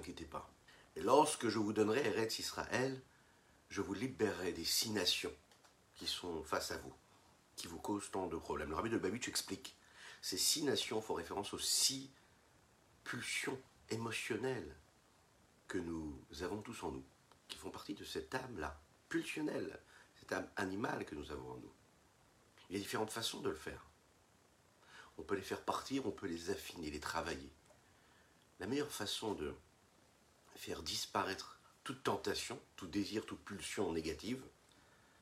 inquiétez pas. Lorsque je vous donnerai Eretz Israël, je vous libérerai des six nations qui sont face à vous, qui vous causent tant de problèmes. Le rabbi de Babich explique ces six nations font référence aux six pulsions émotionnelles que nous avons tous en nous, qui font partie de cette âme-là, pulsionnelle, cette âme animale que nous avons en nous. Il y a différentes façons de le faire. On peut les faire partir, on peut les affiner, les travailler. La meilleure façon de faire disparaître toute tentation, tout désir, toute pulsion négative,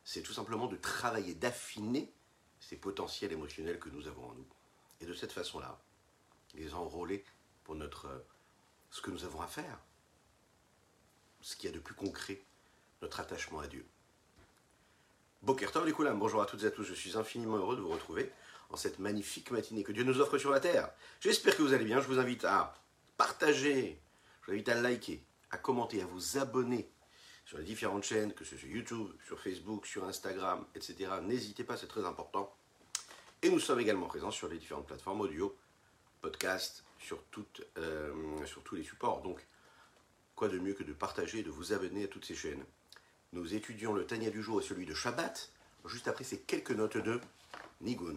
c'est tout simplement de travailler, d'affiner ces potentiels émotionnels que nous avons en nous. Et de cette façon-là, les enrôler pour notre, euh, ce que nous avons à faire, ce qu'il y a de plus concret, notre attachement à Dieu. Bokertov les bonjour à toutes et à tous, je suis infiniment heureux de vous retrouver en cette magnifique matinée que Dieu nous offre sur la terre. J'espère que vous allez bien, je vous invite à partager, je vous invite à liker, à commenter, à vous abonner sur les différentes chaînes, que ce soit YouTube, sur Facebook, sur Instagram, etc. N'hésitez pas, c'est très important. Et nous sommes également présents sur les différentes plateformes audio, podcast, sur, euh, tous les supports. Donc, quoi de mieux que de partager et de vous abonner à toutes ces chaînes? Nous étudions le Tania du jour et celui de Shabbat, juste après ces quelques notes de Nigun.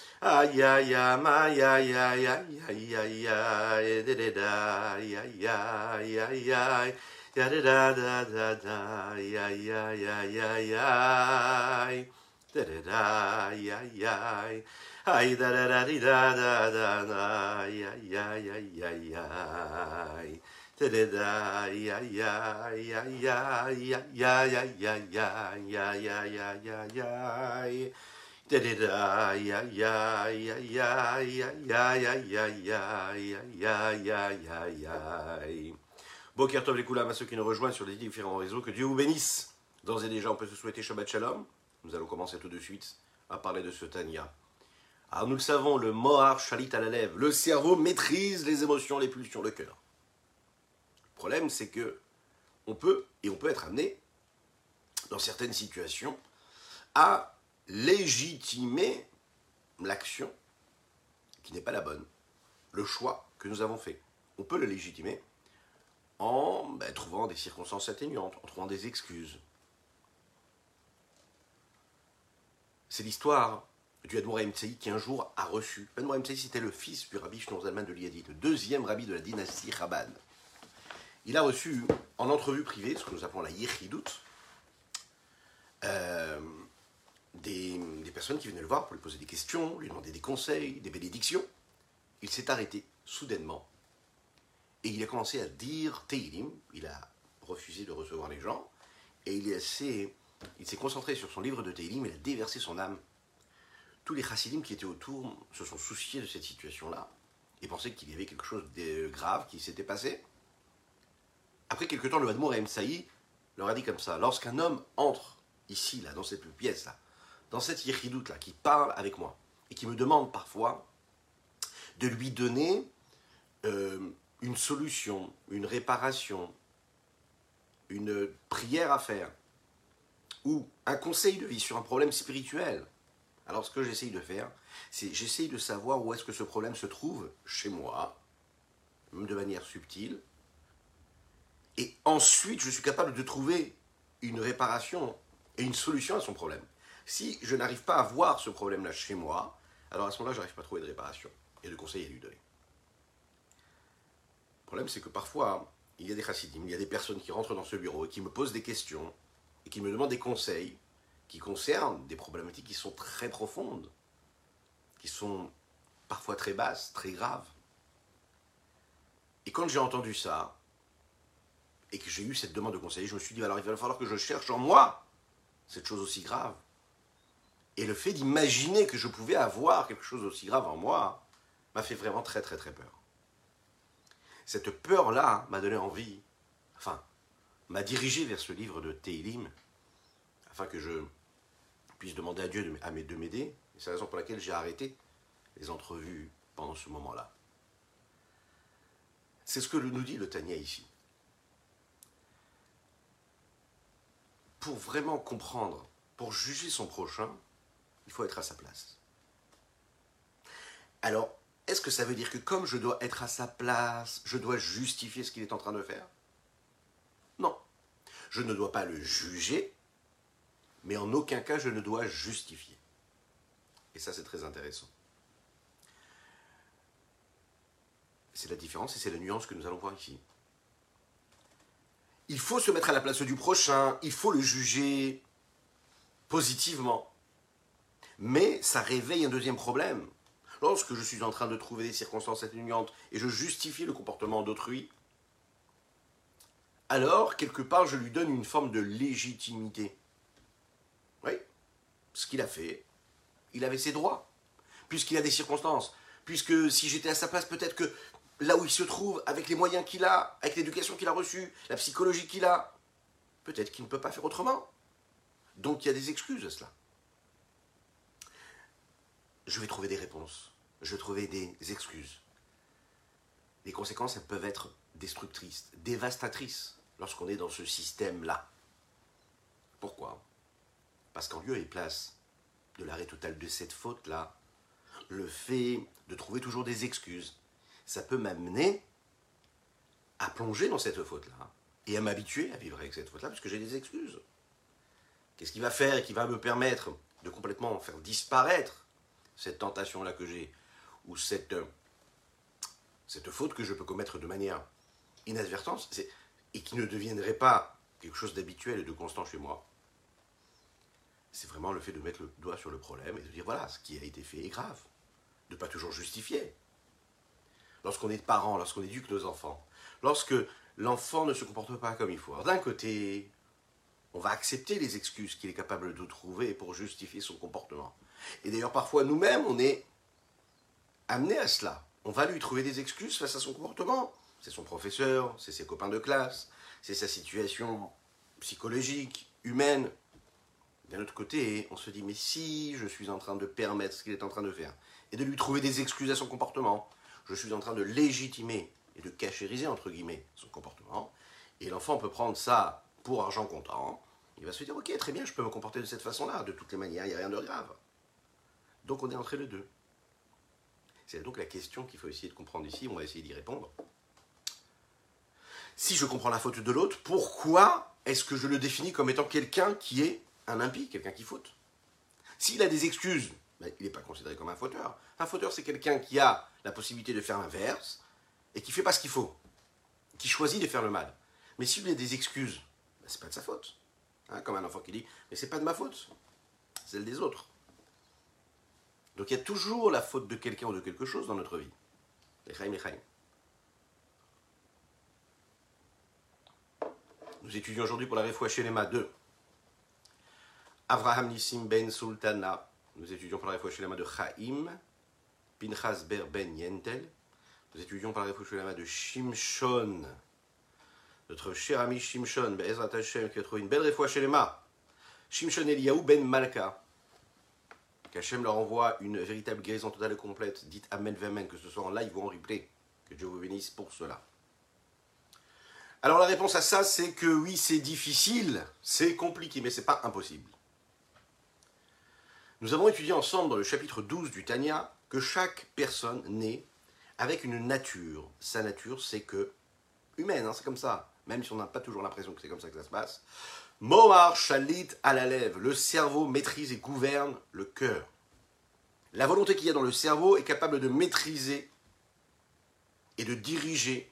Ay ya ya ma ya ya ya ya ya ya da da ya ya ya ya ya da da da da da ya ya ya ya ya da da da ya ya ay da da da da da da da ya ya ya ya ya da da da ya ya ya ya ya ya ya ya ya ya ya ya ya Boker Tov les Koulam à ceux qui nous rejoignent sur les différents réseaux, que Dieu vous bénisse. D'ores et déjà, on peut se souhaiter Shabbat Shalom. Nous allons commencer tout de suite à parler de ce Tania. Alors nous le savons, le Mohar Shalit à la lèvre, le cerveau maîtrise les émotions, les pulsions, le cœur. Le problème, c'est que on peut, et on peut être amené, dans certaines situations, à légitimer l'action qui n'est pas la bonne, le choix que nous avons fait. On peut le légitimer, en ben, trouvant des circonstances atténuantes, en trouvant des excuses. C'est l'histoire du Admour Tsaï qui un jour a reçu. Admour Tsaï c'était le fils du rabbi Shneur de Liadi, le deuxième rabbi de la dynastie Raban. Il a reçu en entrevue privée, ce que nous appelons la Yechidout, euh, personnes qui venaient le voir pour lui poser des questions, lui demander des conseils, des bénédictions. Il s'est arrêté soudainement et il a commencé à dire Teilim, il a refusé de recevoir les gens, et il s'est concentré sur son livre de Teilim, il a déversé son âme. Tous les chassidim qui étaient autour se sont souciés de cette situation-là, et pensaient qu'il y avait quelque chose de grave qui s'était passé. Après quelque temps, le Hadmour Saï leur a dit comme ça, lorsqu'un homme entre ici, là, dans cette pièce-là, dans cette yéchidoute-là, qui parle avec moi, et qui me demande parfois de lui donner euh, une solution, une réparation, une prière à faire, ou un conseil de vie sur un problème spirituel, alors ce que j'essaye de faire, c'est j'essaye de savoir où est-ce que ce problème se trouve chez moi, de manière subtile, et ensuite je suis capable de trouver une réparation et une solution à son problème. Si je n'arrive pas à voir ce problème-là chez moi, alors à ce moment-là, je n'arrive pas à trouver de réparation et de conseil à lui donner. Le problème, c'est que parfois, il y a des chassidim, il y a des personnes qui rentrent dans ce bureau et qui me posent des questions et qui me demandent des conseils qui concernent des problématiques qui sont très profondes, qui sont parfois très basses, très graves. Et quand j'ai entendu ça, et que j'ai eu cette demande de conseil, je me suis dit, alors il va falloir que je cherche en moi cette chose aussi grave. Et le fait d'imaginer que je pouvais avoir quelque chose aussi grave en moi m'a fait vraiment très très très peur. cette peur-là m'a donné envie, enfin, m'a dirigé vers ce livre de Teilim, afin que je puisse demander à Dieu de m'aider. C'est la raison pour laquelle j'ai arrêté les entrevues pendant ce moment-là. C'est ce que nous dit le Tania ici. Pour vraiment comprendre, pour juger son prochain, il faut être à sa place. Alors, est-ce que ça veut dire que comme je dois être à sa place, je dois justifier ce qu'il est en train de faire? Non. Je ne dois pas le juger, mais en aucun cas je ne dois justifier. Et ça, c'est très intéressant. C'est la différence et c'est la nuance que nous allons voir ici. Il faut se mettre à la place du prochain, il faut le juger positivement. Mais ça réveille un deuxième problème. Lorsque je suis en train de trouver des circonstances atténuantes et je justifie le comportement d'autrui, alors, quelque part, je lui donne une forme de légitimité. Oui, ce qu'il a fait, il avait ses droits, puisqu'il a des circonstances. Puisque si j'étais à sa place, peut-être que là où il se trouve, avec les moyens qu'il a, avec l'éducation qu'il a reçue, la psychologie qu'il a, peut-être qu'il ne peut pas faire autrement. Donc il y a des excuses à cela. Je vais trouver des réponses. Je vais trouver des excuses. Les conséquences, elles peuvent être destructrices, dévastatrices, lorsqu'on est dans ce système-là. Pourquoi? Parce qu'en lieu et place de l'arrêt total de cette faute-là, le fait de trouver toujours des excuses, ça peut m'amener à plonger dans cette faute-là et à m'habituer à vivre avec cette faute-là parce que j'ai des excuses. Qu'est-ce qui va faire et qui va me permettre de complètement faire disparaître cette tentation-là que j'ai ou cette, cette faute que je peux commettre de manière inadvertante et qui ne deviendrait pas quelque chose d'habituel et de constant chez moi c'est vraiment le fait de mettre le doigt sur le problème et de dire voilà, ce qui a été fait est grave. De ne pas toujours justifier. Lorsqu'on est parent, lorsqu'on éduque nos enfants, lorsque l'enfant ne se comporte pas comme il faut. D'un côté, on va accepter les excuses qu'il est capable de trouver pour justifier son comportement. Et d'ailleurs, parfois, nous-mêmes, on est amené à cela. On va lui trouver des excuses face à son comportement. C'est son professeur, c'est ses copains de classe, c'est sa situation psychologique, humaine. D'un autre côté, on se dit, mais si je suis en train de permettre ce qu'il est en train de faire, et de lui trouver des excuses à son comportement, je suis en train de légitimer et de cachériser, entre guillemets, son comportement, et l'enfant peut prendre ça pour argent comptant, il va se dire, ok, très bien, je peux me comporter de cette façon-là, de toutes les manières, il n'y a rien de grave. Donc on est entre les deux. C'est donc la question qu'il faut essayer de comprendre ici, on va essayer d'y répondre. Si je comprends la faute de l'autre, pourquoi est-ce que je le définis comme étant quelqu'un qui est un impie, quelqu'un qui faute? S'il a des excuses, ben, il n'est pas considéré comme un fauteur. Un fauteur, c'est quelqu'un qui a la possibilité de faire l'inverse et qui fait pas ce qu'il faut, qui choisit de faire le mal. Mais s'il a des excuses, ben, c'est pas de sa faute. Hein, comme un enfant qui dit, mais c'est pas de ma faute, c'est celle des autres. Donc il y a toujours la faute de quelqu'un ou de quelque chose dans notre vie. Nous étudions aujourd'hui pour la réfoua chez les 2 Avraham Nissim ben Sultana. Nous étudions par la réfouche de Chaim. Pinchas Ber ben Yentel. Nous étudions par la réfouche de Shimshon. Notre cher ami Shimshon, Be'ezrat Hashem, qui a trouvé une belle réfouche Shimshon Eliyahu ben Malka. Qu'Hachem leur envoie une véritable guérison totale et complète. Dites Amen, Amen, que ce soit en live ou en replay. Que Dieu vous bénisse pour cela. Alors la réponse à ça, c'est que oui, c'est difficile, c'est compliqué, mais c'est pas impossible. Nous avons étudié ensemble dans le chapitre 12 du Tanya que chaque personne naît avec une nature. Sa nature, c'est que humaine, hein, c'est comme ça. Même si on n'a pas toujours l'impression que c'est comme ça que ça se passe. Mohar Shalit à la lèvre. Le cerveau maîtrise et gouverne le cœur. La volonté qu'il y a dans le cerveau est capable de maîtriser et de diriger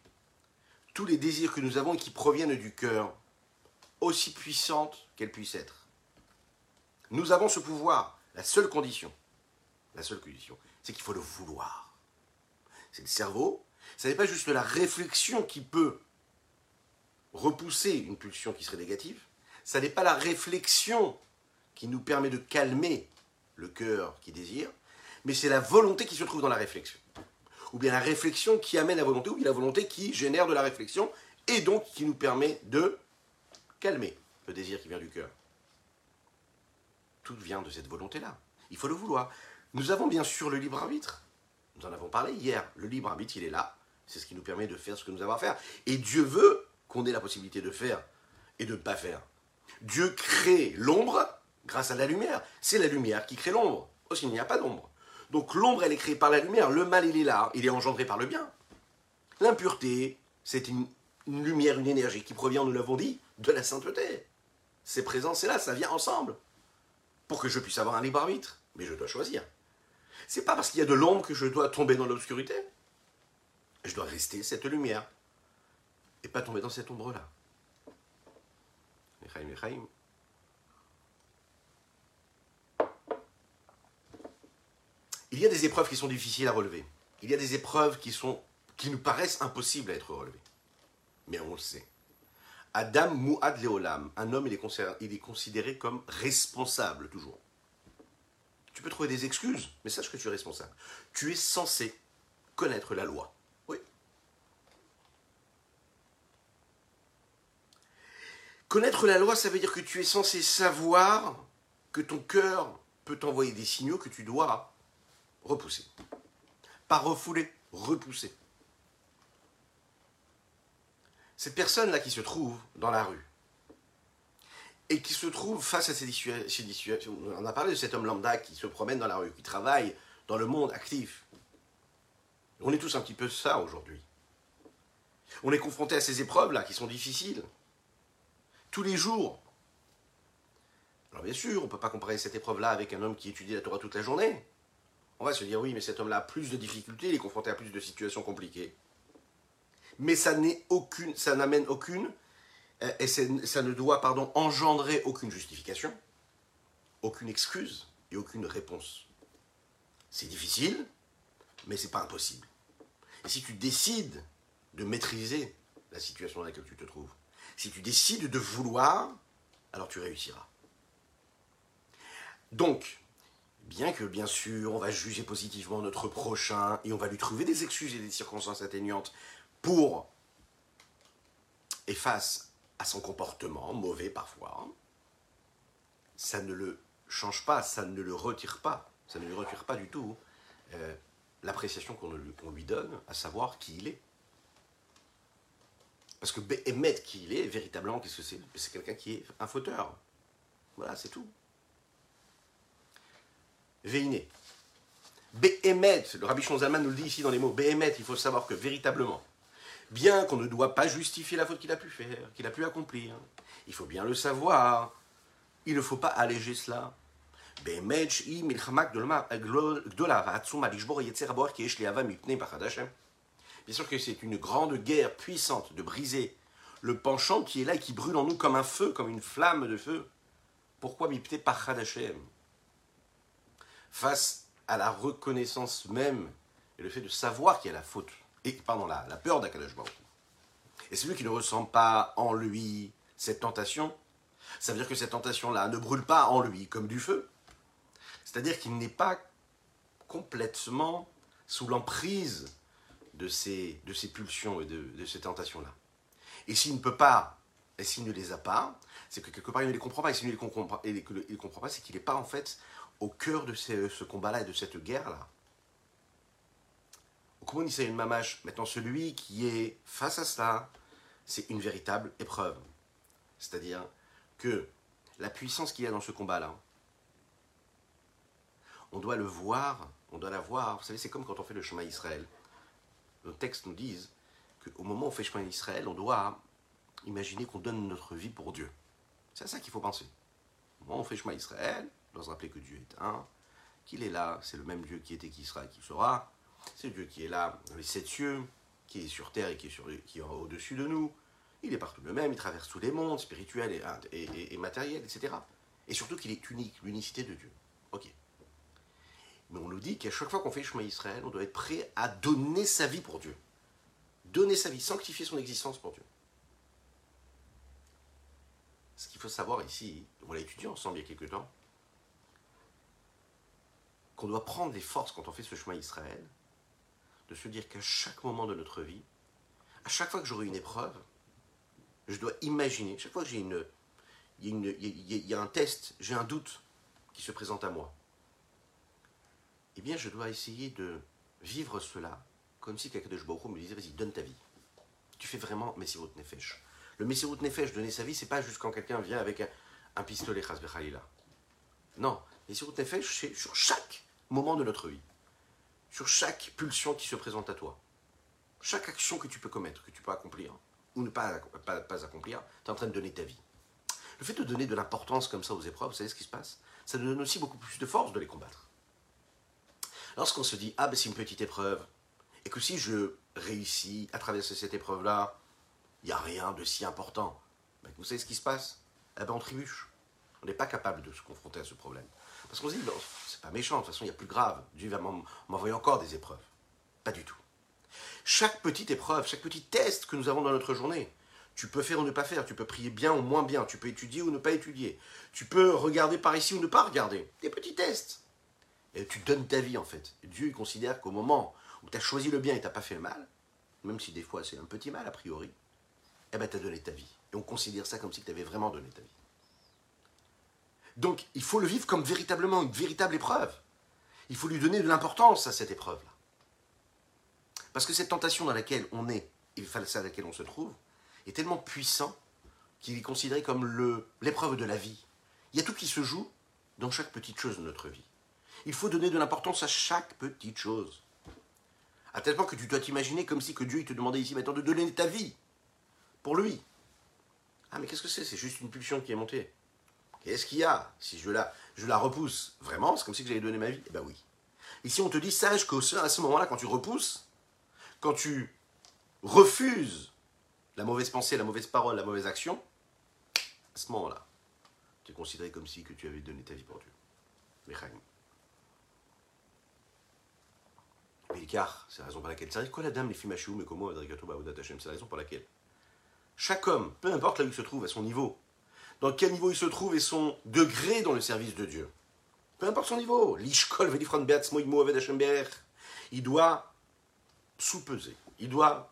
tous les désirs que nous avons et qui proviennent du cœur, aussi puissantes qu'elles puissent être. Nous avons ce pouvoir. La seule condition, la seule condition, c'est qu'il faut le vouloir. C'est le cerveau. Ce n'est pas juste la réflexion qui peut repousser une pulsion qui serait négative. Ça n'est pas la réflexion qui nous permet de calmer le cœur qui désire, mais c'est la volonté qui se trouve dans la réflexion. ou bien la réflexion qui amène la volonté, ou bien la volonté qui génère de la réflexion, et donc qui nous permet de calmer le désir qui vient du cœur. Tout vient de cette volonté-là. Il faut le vouloir. Nous avons bien sûr le libre arbitre. Nous en avons parlé hier. Le libre arbitre, il est là. C'est ce qui nous permet de faire ce que nous avons à faire. Et Dieu veut qu'on ait la possibilité de faire et de ne pas faire. Dieu crée l'ombre grâce à la lumière. C'est la lumière qui crée l'ombre. Aussi, il n'y a pas d'ombre. Donc l'ombre, elle est créée par la lumière. Le mal, il est là. Il est engendré par le bien. L'impureté, c'est une, lumière, une énergie qui provient, nous l'avons dit, de la sainteté. C'est présent, c'est là, ça vient ensemble. Pour que je puisse avoir un libre arbitre. Mais je dois choisir. C'est pas parce qu'il y a de l'ombre que je dois tomber dans l'obscurité. Je dois rester cette lumière. Et pas tomber dans cette ombre-là. Il y a des épreuves qui sont difficiles à relever. Il y a des épreuves qui, nous paraissent impossibles à être relevées. Mais on le sait. Adam Muad Leolam, un homme, il est considéré comme responsable toujours. Tu peux trouver des excuses, mais sache que tu es responsable. Tu es censé connaître la loi. Oui. Connaître la loi, ça veut dire que tu es censé savoir que ton cœur peut t'envoyer des signaux que tu dois repousser. Pas refouler, repousser. Cette personne-là qui se trouve dans la rue et qui se trouve face à ces situations, on a parlé de cet homme lambda qui se promène dans la rue, qui travaille dans le monde actif. On est tous un petit peu ça aujourd'hui. On est confronté à ces épreuves-là qui sont difficiles. Tous les jours. Alors bien sûr, on ne peut pas comparer cette épreuve-là avec un homme qui étudie la Torah toute la journée. On va se dire oui, mais cet homme-là a plus de difficultés, il est confronté à plus de situations compliquées. Mais ça n'est aucune, ça n'amène aucune, euh, et ça ne doit, pardon, engendrer aucune justification, aucune excuse et aucune réponse. C'est difficile, mais c'est pas impossible. Et si tu décides de maîtriser la situation dans laquelle tu te trouves, si tu décides de vouloir, alors tu réussiras. Donc, bien que bien sûr on va juger positivement notre prochain et on va lui trouver des excuses et des circonstances atténuantes pour et face à son comportement mauvais parfois, ça ne le change pas, ça ne le retire pas, ça ne lui retire pas du tout euh, l'appréciation qu'on lui donne, à savoir qui il est. Parce que émettre qui il est, véritablement, qu'est-ce que c'est? C'est quelqu'un qui est un fauteur. Voilà, c'est tout. Veiné. Behemet, le Rabbi Zalman nous le dit ici dans les mots, Behemet, il faut savoir que véritablement, bien qu'on ne doit pas justifier la faute qu'il a pu faire, qu'il a pu accomplir, il faut bien le savoir, il ne faut pas alléger cela. Bien sûr que c'est une grande guerre puissante de briser le penchant qui est là et qui brûle en nous comme un feu, comme une flamme de feu. Pourquoi Mipte Pachad Hashem? Face à la reconnaissance même et le fait de savoir qu'il y a la faute, et pardon, la, la peur d'Akadosh. Et celui qui ne ressent pas en lui cette tentation, ça veut dire que cette tentation-là ne brûle pas en lui comme du feu. C'est-à-dire qu'il n'est pas complètement sous l'emprise de ces, de ces pulsions et de, de ces tentations-là. Et s'il ne peut pas, et s'il ne les a pas, c'est que quelque part il ne les comprend pas. Et s'il ne les comprend pas, comprend pas c'est qu'il n'est pas en fait au cœur de ce, combat-là et de cette guerre-là. Une mamache Maintenant, celui qui est face à cela, c'est une véritable épreuve. C'est-à-dire que la puissance qu'il y a dans ce combat-là, on doit le voir, on doit la voir. Vous savez, c'est comme quand on fait le chemin Israël. Nos textes nous disent qu'au moment où on fait chemin Israël, on doit imaginer qu'on donne notre vie pour Dieu. C'est à ça qu'il faut penser. Au moment où on fait chemin Israël, on doit se rappeler que Dieu est un, qu'il est là, c'est le même Dieu qui était, qui sera et qui sera. C'est Dieu qui est là dans les sept cieux, qui est sur terre et qui est, sur, qui est au-dessus de nous. Il est partout le même, il traverse tous les mondes, spirituels et, et, matériels, etc. Et surtout qu'il est unique, l'unicité de Dieu. Mais on nous dit qu'à chaque fois qu'on fait le chemin Israël, on doit être prêt à donner sa vie pour Dieu. Donner sa vie, sanctifier son existence pour Dieu. Ce qu'il faut savoir ici, on l'a étudié ensemble il y a quelques temps, qu'on doit prendre les forces quand on fait ce chemin Israël, de se dire qu'à chaque moment de notre vie, à chaque fois que j'aurai une épreuve, je dois imaginer, chaque fois que j'ai une, il y, a un test, j'ai un doute qui se présente à moi, eh bien je dois essayer de vivre cela comme si quelqu'un de Baruch me disait vas-y, donne ta vie. Tu fais vraiment Messirut Nefesh. Le Messirut Nefesh, donner sa vie, c'est pas juste quand quelqu'un vient avec un, pistolet, Khalila. Non, Messirut Nefesh, c'est sur chaque moment de notre vie. Sur chaque pulsion qui se présente à toi. Chaque action que tu peux commettre, que tu peux accomplir, ou ne pas accomplir, tu es en train de donner ta vie. Le fait de donner de l'importance comme ça aux épreuves, vous savez ce qui se passe? Ça nous donne aussi beaucoup plus de force de les combattre. Lorsqu'on se dit, ah ben c'est une petite épreuve, et que si je réussis à traverser cette épreuve-là, il n'y a rien de si important, ben, vous savez ce qui se passe? Eh ben on trébuche. On n'est pas capable de se confronter à ce problème. Parce qu'on se dit, c'est pas méchant, de toute façon il y a plus grave, Dieu va m'envoyer encore des épreuves. Pas du tout. Chaque petite épreuve, chaque petit test que nous avons dans notre journée, tu peux faire ou ne pas faire, tu peux prier bien ou moins bien, tu peux étudier ou ne pas étudier, tu peux regarder par ici ou ne pas regarder. Des petits tests. Tu donnes ta vie en fait. Dieu considère qu'au moment où tu as choisi le bien et tu n'as pas fait le mal, même si des fois c'est un petit mal a priori, eh ben tu as donné ta vie. Et on considère ça comme si tu avais vraiment donné ta vie. Donc il faut le vivre comme véritablement une véritable épreuve. Il faut lui donner de l'importance à cette épreuve-là. Parce que cette tentation dans laquelle on est et face à laquelle on se trouve, est tellement puissant qu'il est considéré comme l'épreuve de la vie. Il y a tout qui se joue dans chaque petite chose de notre vie. Il faut donner de l'importance à chaque petite chose. À tel point que tu dois t'imaginer comme si que Dieu te demandait ici maintenant de donner ta vie pour lui. Ah mais qu'est-ce que c'est? C'est juste une pulsion qui est montée. Qu'est-ce qu'il y a? Si je la, je la repousse, vraiment, c'est comme si j'allais donner ma vie? Eh ben oui. Ici on te dit, sache qu'à ce moment-là, quand tu repousses, quand tu refuses la mauvaise pensée, la mauvaise parole, la mauvaise action, à ce moment-là, tu es considéré comme si tu avais donné ta vie pour Dieu. Mais car, c'est la raison pour laquelle. C'est quoi la dame, les filles mais comment C'est la raison pour laquelle. Chaque homme, peu importe là où il se trouve, à son niveau, dans quel niveau il se trouve et son degré dans le service de Dieu, peu importe son niveau, il doit sous-peser, il doit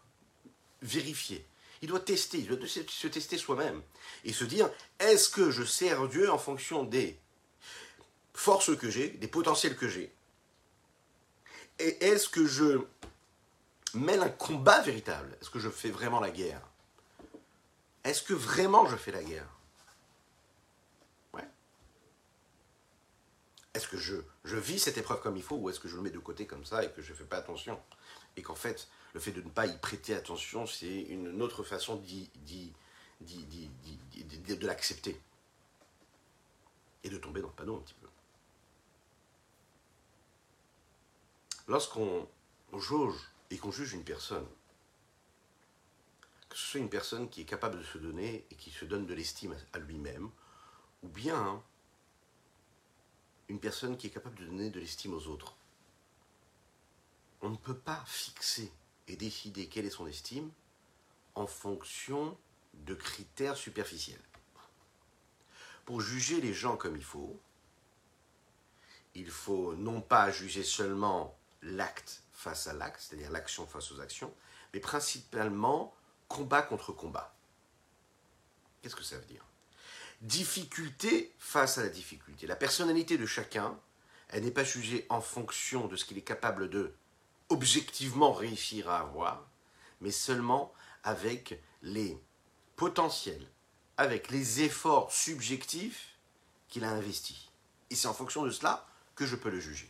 vérifier, il doit tester, il doit se tester soi-même et se dire est-ce que je sers Dieu en fonction des forces que j'ai, des potentiels que j'ai Et est-ce que je mène un combat véritable? Est-ce que je fais vraiment la guerre? Est-ce que vraiment je fais la guerre? Ouais. Est-ce que je, je vis cette épreuve comme il faut ou est-ce que je le mets de côté comme ça et que je ne fais pas attention? Et qu'en fait, le fait de ne pas y prêter attention, c'est une autre façon de l'accepter. Et de tomber dans le panneau un petit peu. Lorsqu'on jauge et qu'on juge une personne, que ce soit une personne qui est capable de se donner et qui se donne de l'estime à lui-même, ou bien une personne qui est capable de donner de l'estime aux autres, on ne peut pas fixer et décider quelle est son estime en fonction de critères superficiels. Pour juger les gens comme il faut, il faut non pas juger seulement l'acte face à l'acte, c'est-à-dire l'action face aux actions, mais principalement combat contre combat. Qu'est-ce que ça veut dire? Difficulté face à la difficulté. La personnalité de chacun, elle n'est pas jugée en fonction de ce qu'il est capable de objectivement réussir à avoir, mais seulement avec les potentiels, avec les efforts subjectifs qu'il a investis. Et c'est en fonction de cela que je peux le juger.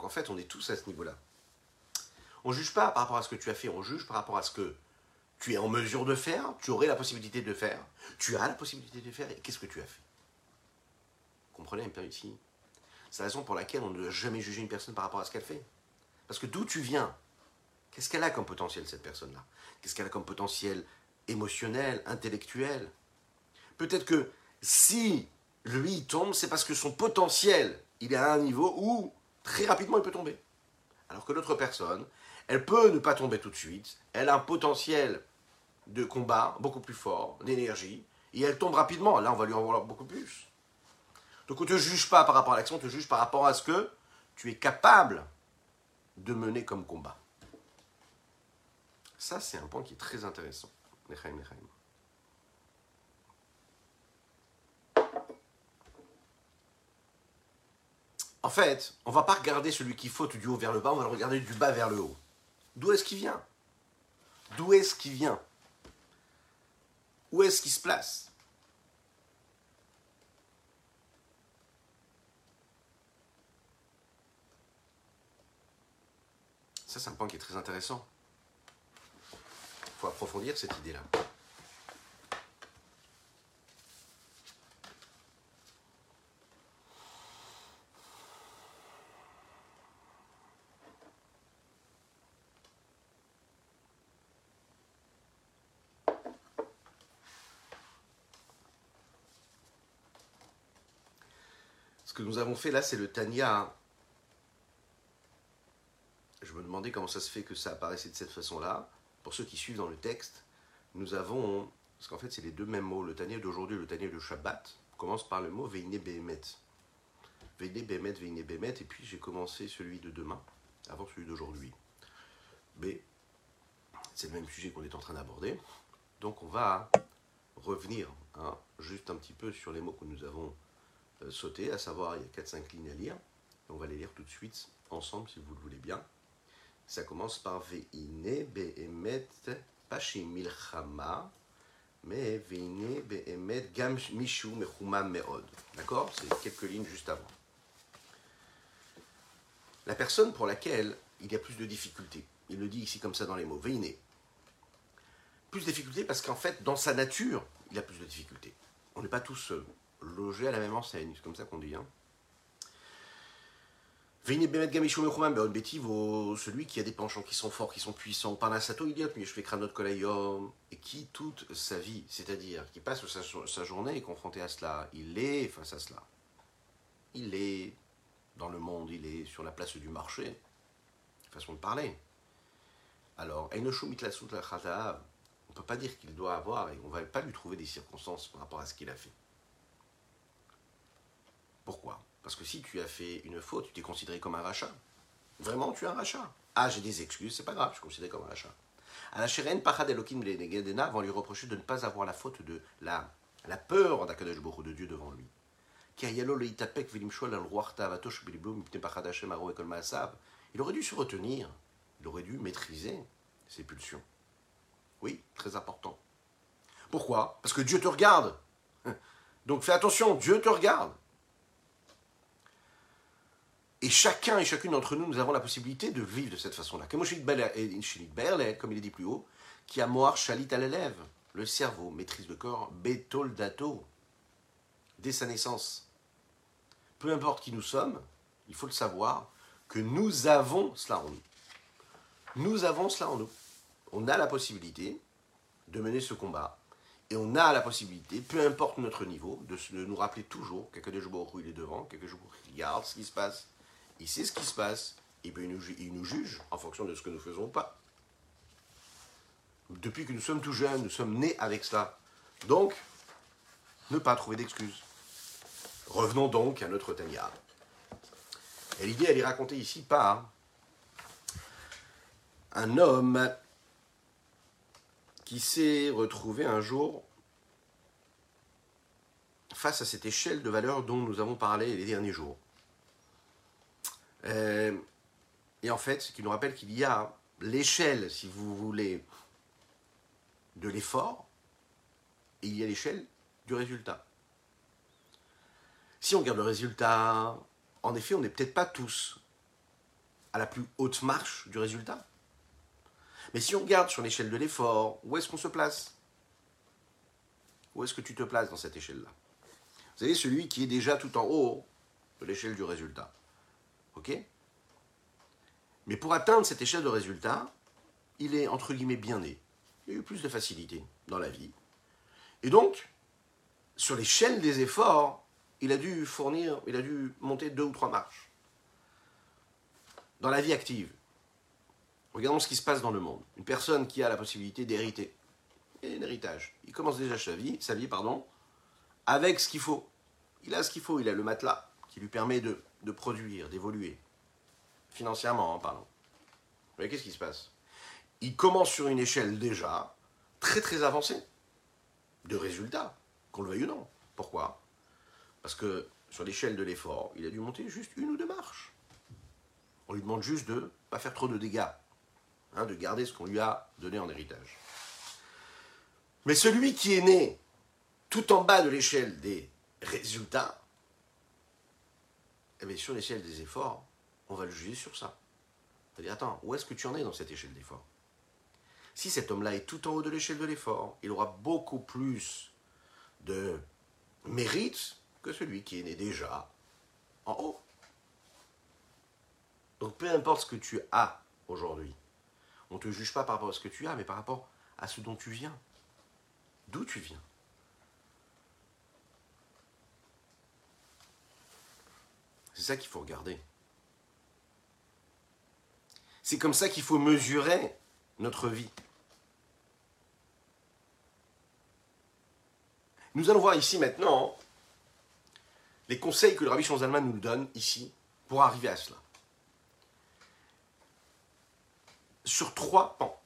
Donc en fait, on est tous à ce niveau-là. On ne juge pas par rapport à ce que tu as fait, on juge par rapport à ce que tu es en mesure de faire, tu aurais la possibilité de faire, tu as la possibilité de faire, et qu'est-ce que tu as fait? Comprenez un peu ici c'est la raison pour laquelle on ne doit jamais juger une personne par rapport à ce qu'elle fait. Parce que d'où tu viens, qu'est-ce qu'elle a comme potentiel, cette personne-là? Qu'est-ce qu'elle a comme potentiel émotionnel, intellectuel? Peut-être que si lui tombe, c'est parce que son potentiel, il est à un niveau où très rapidement il peut tomber. Alors que l'autre personne, elle peut ne pas tomber tout de suite, elle a un potentiel de combat beaucoup plus fort, d'énergie, et elle tombe rapidement. Là, on va lui en vouloir beaucoup plus. Donc on ne te juge pas par rapport à l'action, on te juge par rapport à ce que tu es capable de mener comme combat. Ça, c'est un point qui est très intéressant. En fait, on va pas regarder celui qui faute du haut vers le bas, on va le regarder du bas vers le haut. D'où est-ce qu'il vient? D'où est-ce qu'il vient? Où est-ce qu'il se place? Ça, c'est un point qui est très intéressant. Il faut approfondir cette idée-là. Que nous avons fait là, c'est le Tanya. Je me demandais comment ça se fait que ça apparaissait de cette façon-là. Pour ceux qui suivent dans le texte, nous avons, parce qu'en fait c'est les deux mêmes mots, le Tanya d'aujourd'hui le Tanya de Shabbat, commence par le mot Veine Behemet. Veine Veine et puis j'ai commencé celui de demain, avant celui d'aujourd'hui. Mais c'est le même sujet qu'on est en train d'aborder. Donc on va revenir hein, juste un petit peu sur les mots que nous avons sauter, à savoir il y a 4-5 lignes à lire. On va les lire tout de suite ensemble si vous le voulez bien. Ça commence par Veine Behemet Pashim Milchama, mais Veine Behemet Gam Mishu Mechuma Meod. D'accord? C'est quelques lignes juste avant. La personne pour laquelle il y a plus de difficultés, il le dit ici comme ça dans les mots, Veine. Plus de difficultés parce qu'en fait, dans sa nature, il a plus de difficultés. On n'est pas tous euh, logés à la même enseigne, c'est comme ça qu'on dit. Hein. Betivo, celui qui a des penchants qui sont forts, qui sont puissants, Parnasato Idiot, mais je fais Kranot Kolayom, et qui toute sa vie, c'est-à-dire qui passe sa, sa journée est confronté à cela, il est face à cela. Il est dans le monde, il est sur la place du marché, façon de parler. Alors, on ne peut pas dire qu'il doit avoir, et on ne va pas lui trouver des circonstances par rapport à ce qu'il a fait. Pourquoi? Parce que si tu as fait une faute, tu t'es considéré comme un rachat. Vraiment, tu es un rachat. Ah, j'ai des excuses, c'est pas grave, je suis considéré comme un rachat. À la Sheren, Pachad Elohim vont lui reprocher de ne pas avoir la faute de la, la peur d'Akadosh Baruch de Dieu devant lui. Il aurait dû se retenir, il aurait dû maîtriser ses pulsions. Oui, très important. Pourquoi? Parce que Dieu te regarde. Donc fais attention, Dieu te regarde. Et chacun et chacune d'entre nous, nous avons la possibilité de vivre de cette façon-là. Comme il est dit plus haut, qui a moar chalit à l'élève, le cerveau maîtrise le corps, bétol dato, dès sa naissance. Peu importe qui nous sommes, il faut le savoir, que nous avons cela en nous. Nous avons cela en nous. On a la possibilité de mener ce combat. Et on a la possibilité, peu importe notre niveau, de, nous rappeler toujours qu'Akadosh où il est devant, qu'Akadosh il regarde ce qui se passe, il sait ce qui se passe, et bien il nous, juge en fonction de ce que nous faisons ou pas. Depuis que nous sommes tout jeunes, nous sommes nés avec cela. Donc, ne pas trouver d'excuses. Revenons donc à notre Tania. Et l'idée, elle est racontée ici par un homme qui s'est retrouvé un jour face à cette échelle de valeur dont nous avons parlé les derniers jours. Euh, et en fait, ce qui nous rappelle qu'il y a l'échelle, si vous voulez, de l'effort, et il y a l'échelle du résultat. Si on regarde le résultat, en effet, on n'est peut-être pas tous à la plus haute marche du résultat. Mais si on regarde sur l'échelle de l'effort, où est-ce qu'on se place? Où est-ce que tu te places dans cette échelle-là? Vous savez, celui qui est déjà tout en haut de l'échelle du résultat. Mais pour atteindre cette échelle de résultat, il est entre guillemets bien né. Il a eu plus de facilité dans la vie. Et donc, sur l'échelle des efforts, il a dû fournir, il a dû monter deux ou trois marches. Dans la vie active, regardons ce qui se passe dans le monde. Une personne qui a la possibilité d'hériter, et un héritage. Il commence déjà sa vie, sa vie pardon, avec ce qu'il faut. Il a ce qu'il faut, il a le matelas qui lui permet de de produire, d'évoluer, financièrement en parlant. Mais qu'est-ce qui se passe? Il commence sur une échelle déjà très très avancée de résultats, qu'on le veuille ou non. Pourquoi? Parce que sur l'échelle de l'effort, il a dû monter juste une ou deux marches. On lui demande juste de ne pas faire trop de dégâts, hein, de garder ce qu'on lui a donné en héritage. Mais celui qui est né tout en bas de l'échelle des résultats, eh sur l'échelle des efforts, on va le juger sur ça. C'est-à-dire, attends, où est-ce que tu en es dans cette échelle d'effort Si cet homme-là est tout en haut de l'échelle de l'effort, il aura beaucoup plus de mérite que celui qui est né déjà en haut. Donc peu importe ce que tu as aujourd'hui, on ne te juge pas par rapport à ce que tu as, mais par rapport à ce dont tu viens. D'où tu viens? C'est ça qu'il faut regarder. C'est comme ça qu'il faut mesurer notre vie. Nous allons voir ici maintenant les conseils que le Rabbi Zalman nous donne ici pour arriver à cela. Sur trois pans.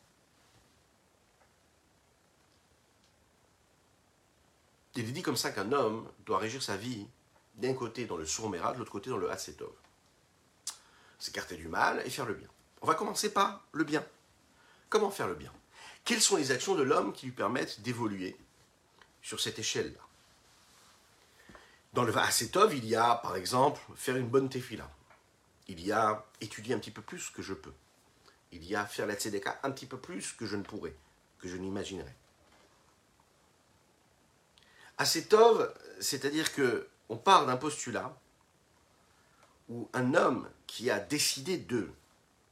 Il est dit comme ça qu'un homme doit régir sa vie d'un côté dans le sourméra, de l'autre côté dans le hassetov. S'écarter du mal et faire le bien. On va commencer par le bien. Comment faire le bien? Quelles sont les actions de l'homme qui lui permettent d'évoluer sur cette échelle-là? Dans le hassetov, il y a, par exemple, faire une bonne tefila. Il y a étudier un petit peu plus que je peux. Il y a faire la tzedeka un petit peu plus que je ne pourrais, que je n'imaginerais. Hassetov, c'est-à-dire que on part d'un postulat où un homme qui a décidé de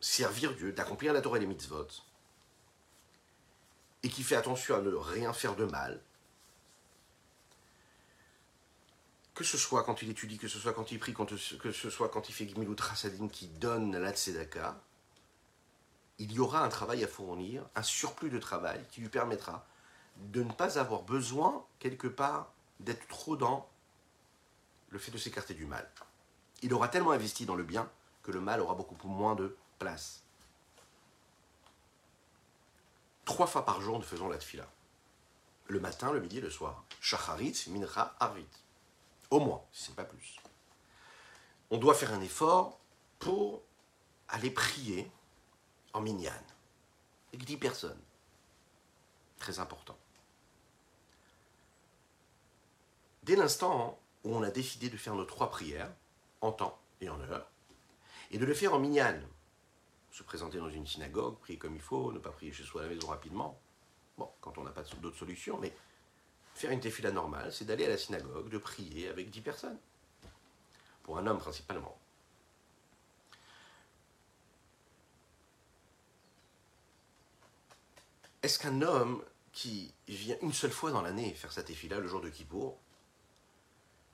servir Dieu, d'accomplir la Torah et les mitzvot, et qui fait attention à ne rien faire de mal, que ce soit quand il étudie, que ce soit quand il prie, que ce soit quand il fait Gimilut Rasadin qui donne la Tzedaka, il y aura un travail à fournir, un surplus de travail qui lui permettra de ne pas avoir besoin, quelque part, d'être trop dans le fait de s'écarter du mal. Il aura tellement investi dans le bien que le mal aura beaucoup moins de place. Trois fois par jour, nous faisons la tfila. Le matin, le midi et le soir. Shacharit, Mincha, Arvit. Au moins, si ce n'est pas plus. On doit faire un effort pour aller prier en minyan. Avec dix personnes. Très important. Dès l'instant où on a décidé de faire nos trois prières, en temps et en heure, et de le faire en minyan. Se présenter dans une synagogue, prier comme il faut, ne pas prier chez soi à la maison rapidement. Bon, quand on n'a pas d'autres solutions, mais faire une tefila normale, c'est d'aller à la synagogue, de prier avec dix personnes. Pour un homme principalement. Est-ce qu'un homme qui vient une seule fois dans l'année faire sa tefila le jour de Kippour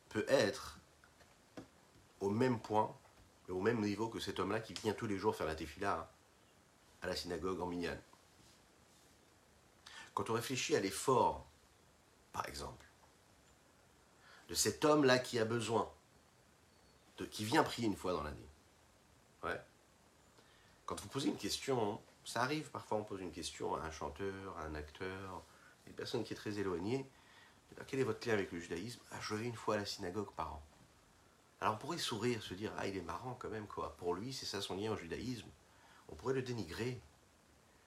peut être au même point, au même niveau que cet homme-là qui vient tous les jours faire la tefila à la synagogue en Minyan. Quand on réfléchit à l'effort, par exemple, de cet homme-là qui a besoin, de, qui vient prier une fois dans l'année, quand vous posez une question, ça arrive, parfois on pose une question à un chanteur, à un acteur, une personne qui est très éloignée, quel est votre lien avec le judaïsme ah, Je vais une fois à la synagogue par an. Alors on pourrait sourire, se dire, ah il est marrant quand même quoi. Pour lui, c'est ça son lien au judaïsme. On pourrait le dénigrer.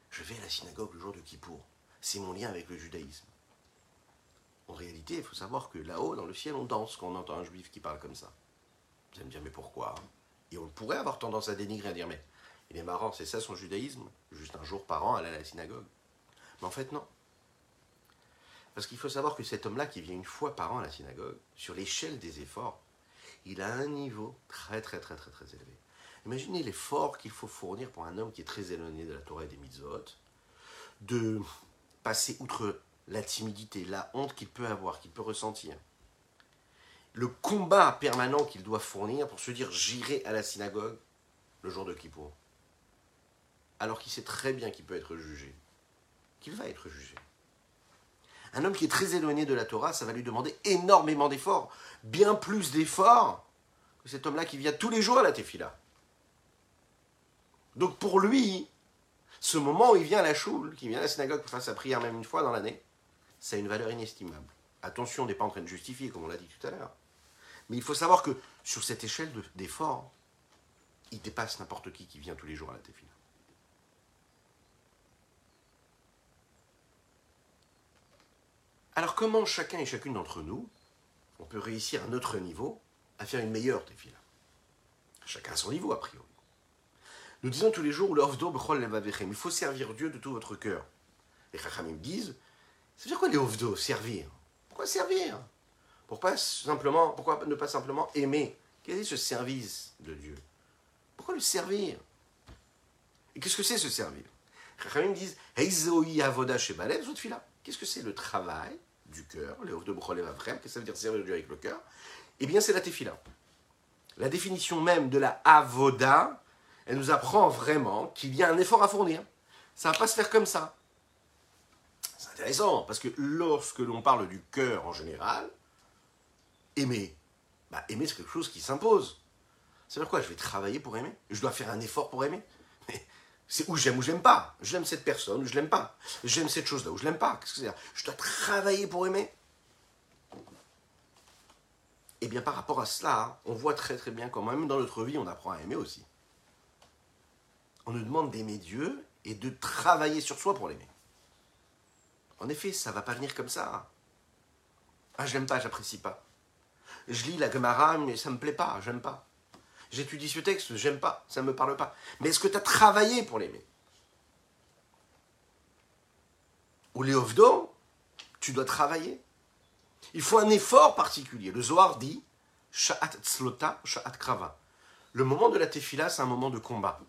Je vais à la synagogue le jour de Kippour. C'est mon lien avec le judaïsme. En réalité, il faut savoir que là-haut, dans le ciel, on danse quand on entend un juif qui parle comme ça. Vous allez me dire, mais pourquoi Et on pourrait avoir tendance à dénigrer, à dire, mais il est marrant, c'est ça son judaïsme? Juste un jour par an, aller à la synagogue. Mais en fait, non. Parce qu'il faut savoir que cet homme-là, qui vient une fois par an à la synagogue, sur l'échelle des efforts, il a un niveau très très très très très élevé. Imaginez l'effort qu'il faut fournir pour un homme qui est très éloigné de la Torah et des mitzvot, de passer outre la timidité, la honte qu'il peut avoir, qu'il peut ressentir. Le combat permanent qu'il doit fournir pour se dire j'irai à la synagogue le jour de Kippour. Alors qu'il sait très bien qu'il peut être jugé, qu'il va être jugé. Un homme qui est très éloigné de la Torah, ça va lui demander énormément d'efforts, bien plus d'efforts que cet homme-là qui vient tous les jours à la Tefila. Donc pour lui, Ce moment où il vient à la choule, qui vient à la synagogue pour faire sa prière même une fois dans l'année, ça a une valeur inestimable. Attention, on n'est pas en train de justifier, comme on l'a dit tout à l'heure. Mais il faut savoir que sur cette échelle d'effort, il dépasse n'importe qui qui vient tous les jours à la Tefila. Alors comment chacun et chacune d'entre nous, on peut réussir à notre niveau à faire une meilleure Tefila Chacun à son niveau, a priori. Nous disons tous les jours, il faut servir Dieu de tout votre cœur. Les Chachamim disent, ça veut dire quoi les ovdo, servir? Pourquoi servir? Pourquoi, simplement, pourquoi ne pas simplement aimer? Quel est ce service de Dieu? Pourquoi le servir? Et qu'est-ce que c'est ce servir? Chachamim disent, Qu'est-ce que c'est le travail? Du cœur, les de Qu'est-ce que ça veut dire servir Dieu avec le cœur? Eh bien, c'est la tefila. La définition même de la avoda, elle nous apprend vraiment qu'il y a un effort à fournir. Ça ne va pas se faire comme ça. C'est intéressant, parce que lorsque l'on parle du cœur en général, aimer, bah, aimer c'est quelque chose qui s'impose. C'est-à-dire quoi? Je vais travailler pour aimer? Je dois faire un effort pour aimer? C'est où j'aime ou j'aime pas. J'aime cette personne ou je l'aime pas. J'aime cette chose-là ou je l'aime pas. Qu'est-ce que c'est Je dois travailler pour aimer. Eh bien, par rapport à cela, on voit très très bien quand même dans notre vie, on apprend à aimer aussi. On nous demande d'aimer Dieu et de travailler sur soi pour l'aimer. En effet, ça va pas venir comme ça. Ah, je l'aime pas, j'apprécie pas. Je lis la Gemara, mais ça me plaît pas, j'aime pas. J'étudie ce texte, j'aime pas, ça ne me parle pas. Mais est-ce que tu as travaillé pour l'aimer? Ou les tu dois travailler. Il faut un effort particulier. Le Zohar dit Sha'at tzlota, sha'at krava. Le moment de la tefila, c'est un moment de combat.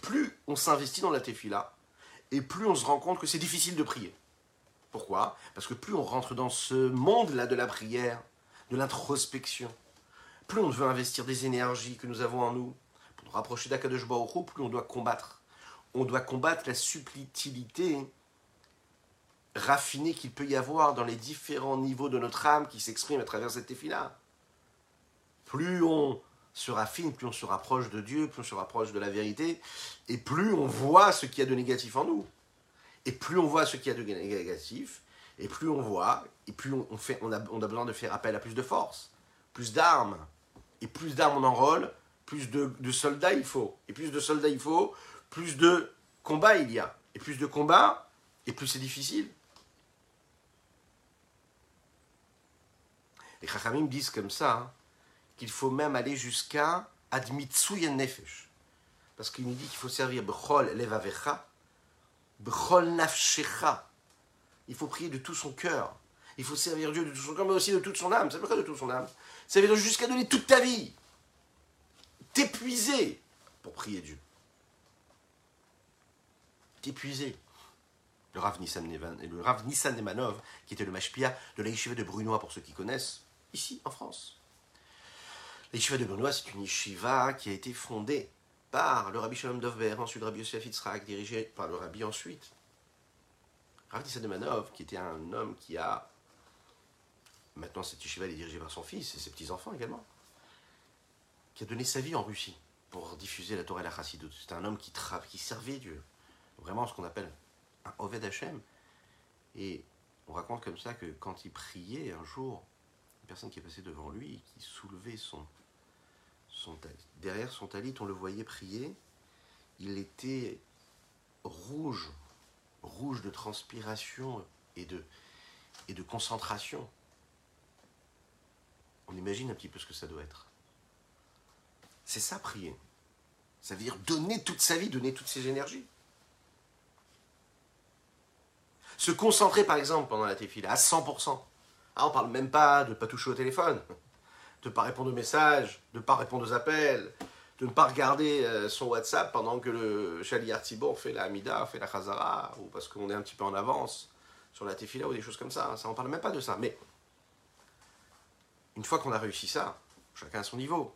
Plus on s'investit dans la tefila, et plus on se rend compte que c'est difficile de prier. Pourquoi? Parce que plus on rentre dans ce monde-là de la prière, de l'introspection, plus on veut investir des énergies que nous avons en nous pour nous rapprocher d'Akadosh plus on doit combattre. On doit combattre la subtilité raffinée qu'il peut y avoir dans les différents niveaux de notre âme qui s'expriment à travers cette effet-là. Plus on se raffine, plus on se rapproche de Dieu, plus on se rapproche de la vérité, et plus on voit ce qu'il y a de négatif en nous. Et plus on voit ce qu'il y a de négatif, et plus on voit, et plus on, on a besoin de faire appel à plus de force, plus d'armes, et plus d'armes on enrôle, plus de, soldats il faut. Et plus de soldats il faut, plus de combats il y a. Et plus de combats, et plus c'est difficile. Les Chachamim disent comme ça hein, qu'il faut même aller jusqu'à Admitsuyen Nefesh. Parce qu'il nous dit qu'il faut servir Bechol Levavecha, Bechol Nafshecha. Il faut prier de tout son cœur. Il faut servir Dieu de tout son cœur, mais aussi de toute son âme. C'est pas de toute son âme ça veut dire jusqu'à donner toute ta vie. T'épuiser pour prier Dieu. T'épuiser. Le Rav Nissan, le Nissan qui était le mashpia de la yeshiva de Brunois, pour ceux qui connaissent, ici en France. La yeshiva de Brunois, c'est une yeshiva qui a été fondée par le Rabbi Shalom Dovber, ensuite Rabbi Yosef Yitzhak, dirigé par le Rabbi ensuite. Rav Nissan Nemanov, qui était un homme qui a Maintenant, cette yeshiva est dirigée par son fils et ses petits-enfants également, qui a donné sa vie en Russie pour diffuser la Torah et la Chassidut. C'était un homme qui, qui servait Dieu, vraiment ce qu'on appelle un Oved Hashem. Et on raconte comme ça que quand il priait un jour, une personne qui est passée devant lui, qui soulevait son, talit. Derrière son talit, on le voyait prier. Il était rouge, rouge de transpiration et de concentration on imagine un petit peu ce que ça doit être. C'est ça prier. Ça veut dire donner toute sa vie, donner toutes ses énergies. Se concentrer par exemple pendant la téfila à 100%. Ah, on parle même pas de ne pas toucher au téléphone, de ne pas répondre aux messages, de ne pas répondre aux appels, de ne pas regarder euh, son WhatsApp pendant que le Chali Artibor fait la Hamida, fait la Khazara, ou parce qu'on est un petit peu en avance sur la téfila ou des choses comme ça. Ça, on parle même pas de ça. Une fois qu'on a réussi ça, chacun à son niveau,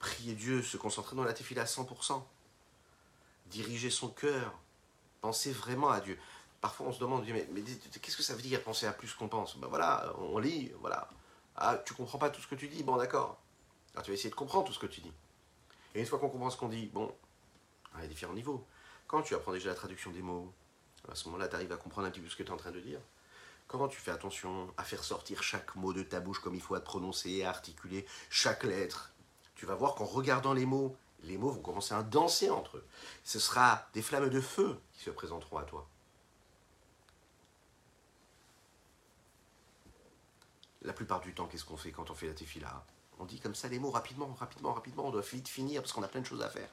prier Dieu, se concentrer dans la tefila à 100%, diriger son cœur, penser vraiment à Dieu. Parfois on se demande, mais, qu'est-ce que ça veut dire penser à plus qu'on pense? Ben voilà, on lit, voilà. Ah, tu comprends pas tout ce que tu dis, bon d'accord. Alors tu vas essayer de comprendre tout ce que tu dis. Et une fois qu'on comprend ce qu'on dit, bon, à différents niveaux. Quand tu apprends déjà la traduction des mots, à ce moment-là, tu arrives à comprendre un petit peu ce que tu es en train de dire. Comment tu fais attention à faire sortir chaque mot de ta bouche comme il faut, à prononcer, à articuler chaque lettre? Tu vas voir qu'en regardant les mots, les mots vont commencer à danser entre eux. Ce sera des flammes de feu qui se présenteront à toi. La plupart du temps, qu'est-ce qu'on fait quand on fait la tefila? On dit comme ça les mots rapidement, rapidement, rapidement. On doit vite finir parce qu'on a plein de choses à faire.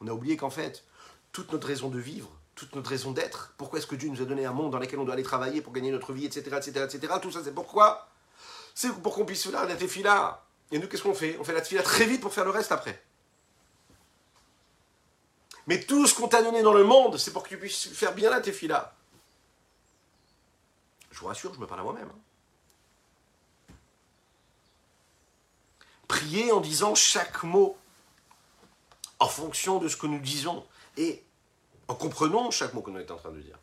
On a oublié qu'en fait, toute notre raison de vivre, toute notre raison d'être, pourquoi est-ce que Dieu nous a donné un monde dans lequel on doit aller travailler pour gagner notre vie, etc., etc., etc. Tout ça, c'est pourquoi? C'est pour qu'on puisse faire la tefila. Et nous, qu'est-ce qu'on fait? On fait la tefila très vite pour faire le reste après. Mais tout ce qu'on t'a donné dans le monde, c'est pour que tu puisses faire bien la tefila. Je vous rassure, je me parle à moi-même. Hein. Prier en disant chaque mot en fonction de ce que nous disons et en comprenant chaque mot que nous est en train de dire.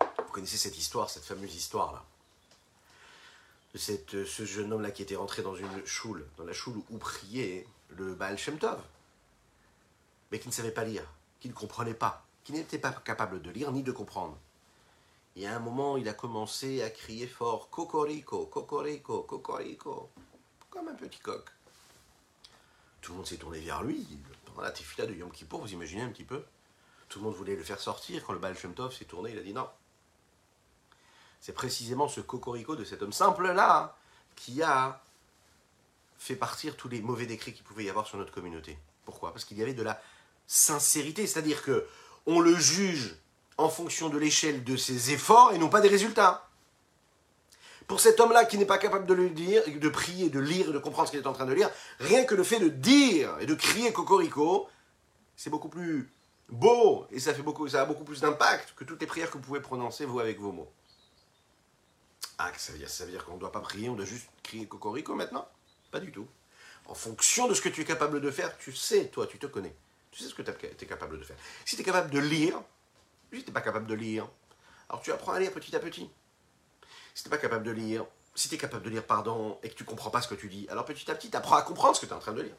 Vous connaissez cette histoire, cette fameuse histoire-là? De cette, ce jeune homme-là qui était rentré dans une choule, dans la choule où priait le Baal Shem Tov, mais qui ne savait pas lire, qui ne comprenait pas, qui n'était pas capable de lire ni de comprendre. Et à un moment, il a commencé à crier fort Cocorico, Cocorico, Cocorico, comme un petit coq. Tout le monde s'est tourné vers lui. Pendant la tefila de Yom Kippour, vous imaginez un petit peu Tout le monde voulait le faire sortir. Quand le Baal Shem s'est tourné, il a dit non. C'est précisément ce cocorico de cet homme simple-là qui a fait partir tous les mauvais décrets qu'il pouvait y avoir sur notre communauté. Pourquoi? Parce qu'il y avait de la sincérité, c'est-à-dire que on le juge en fonction de l'échelle de ses efforts et non pas des résultats. Pour cet homme-là qui n'est pas capable de le dire, de prier, de lire et de comprendre ce qu'il est en train de lire, rien que le fait de dire et de crier cocorico, c'est beaucoup plus beau et ça, fait beaucoup, ça a beaucoup plus d'impact que toutes les prières que vous pouvez prononcer vous avec vos mots. Ah, ça veut dire, ça veut dire qu'on ne doit pas prier, on doit juste crier cocorico maintenant? Pas du tout. En fonction de ce que tu es capable de faire, tu sais, toi, tu te connais. Tu sais ce que tu es capable de faire. Si tu es capable de lire, si tu n'es pas capable de lire, alors tu apprends à lire petit à petit. Si tu n'es pas capable de lire, si tu es capable de lire, pardon, et que tu comprends pas ce que tu dis, alors petit à petit, tu apprends à comprendre ce que tu es en train de lire.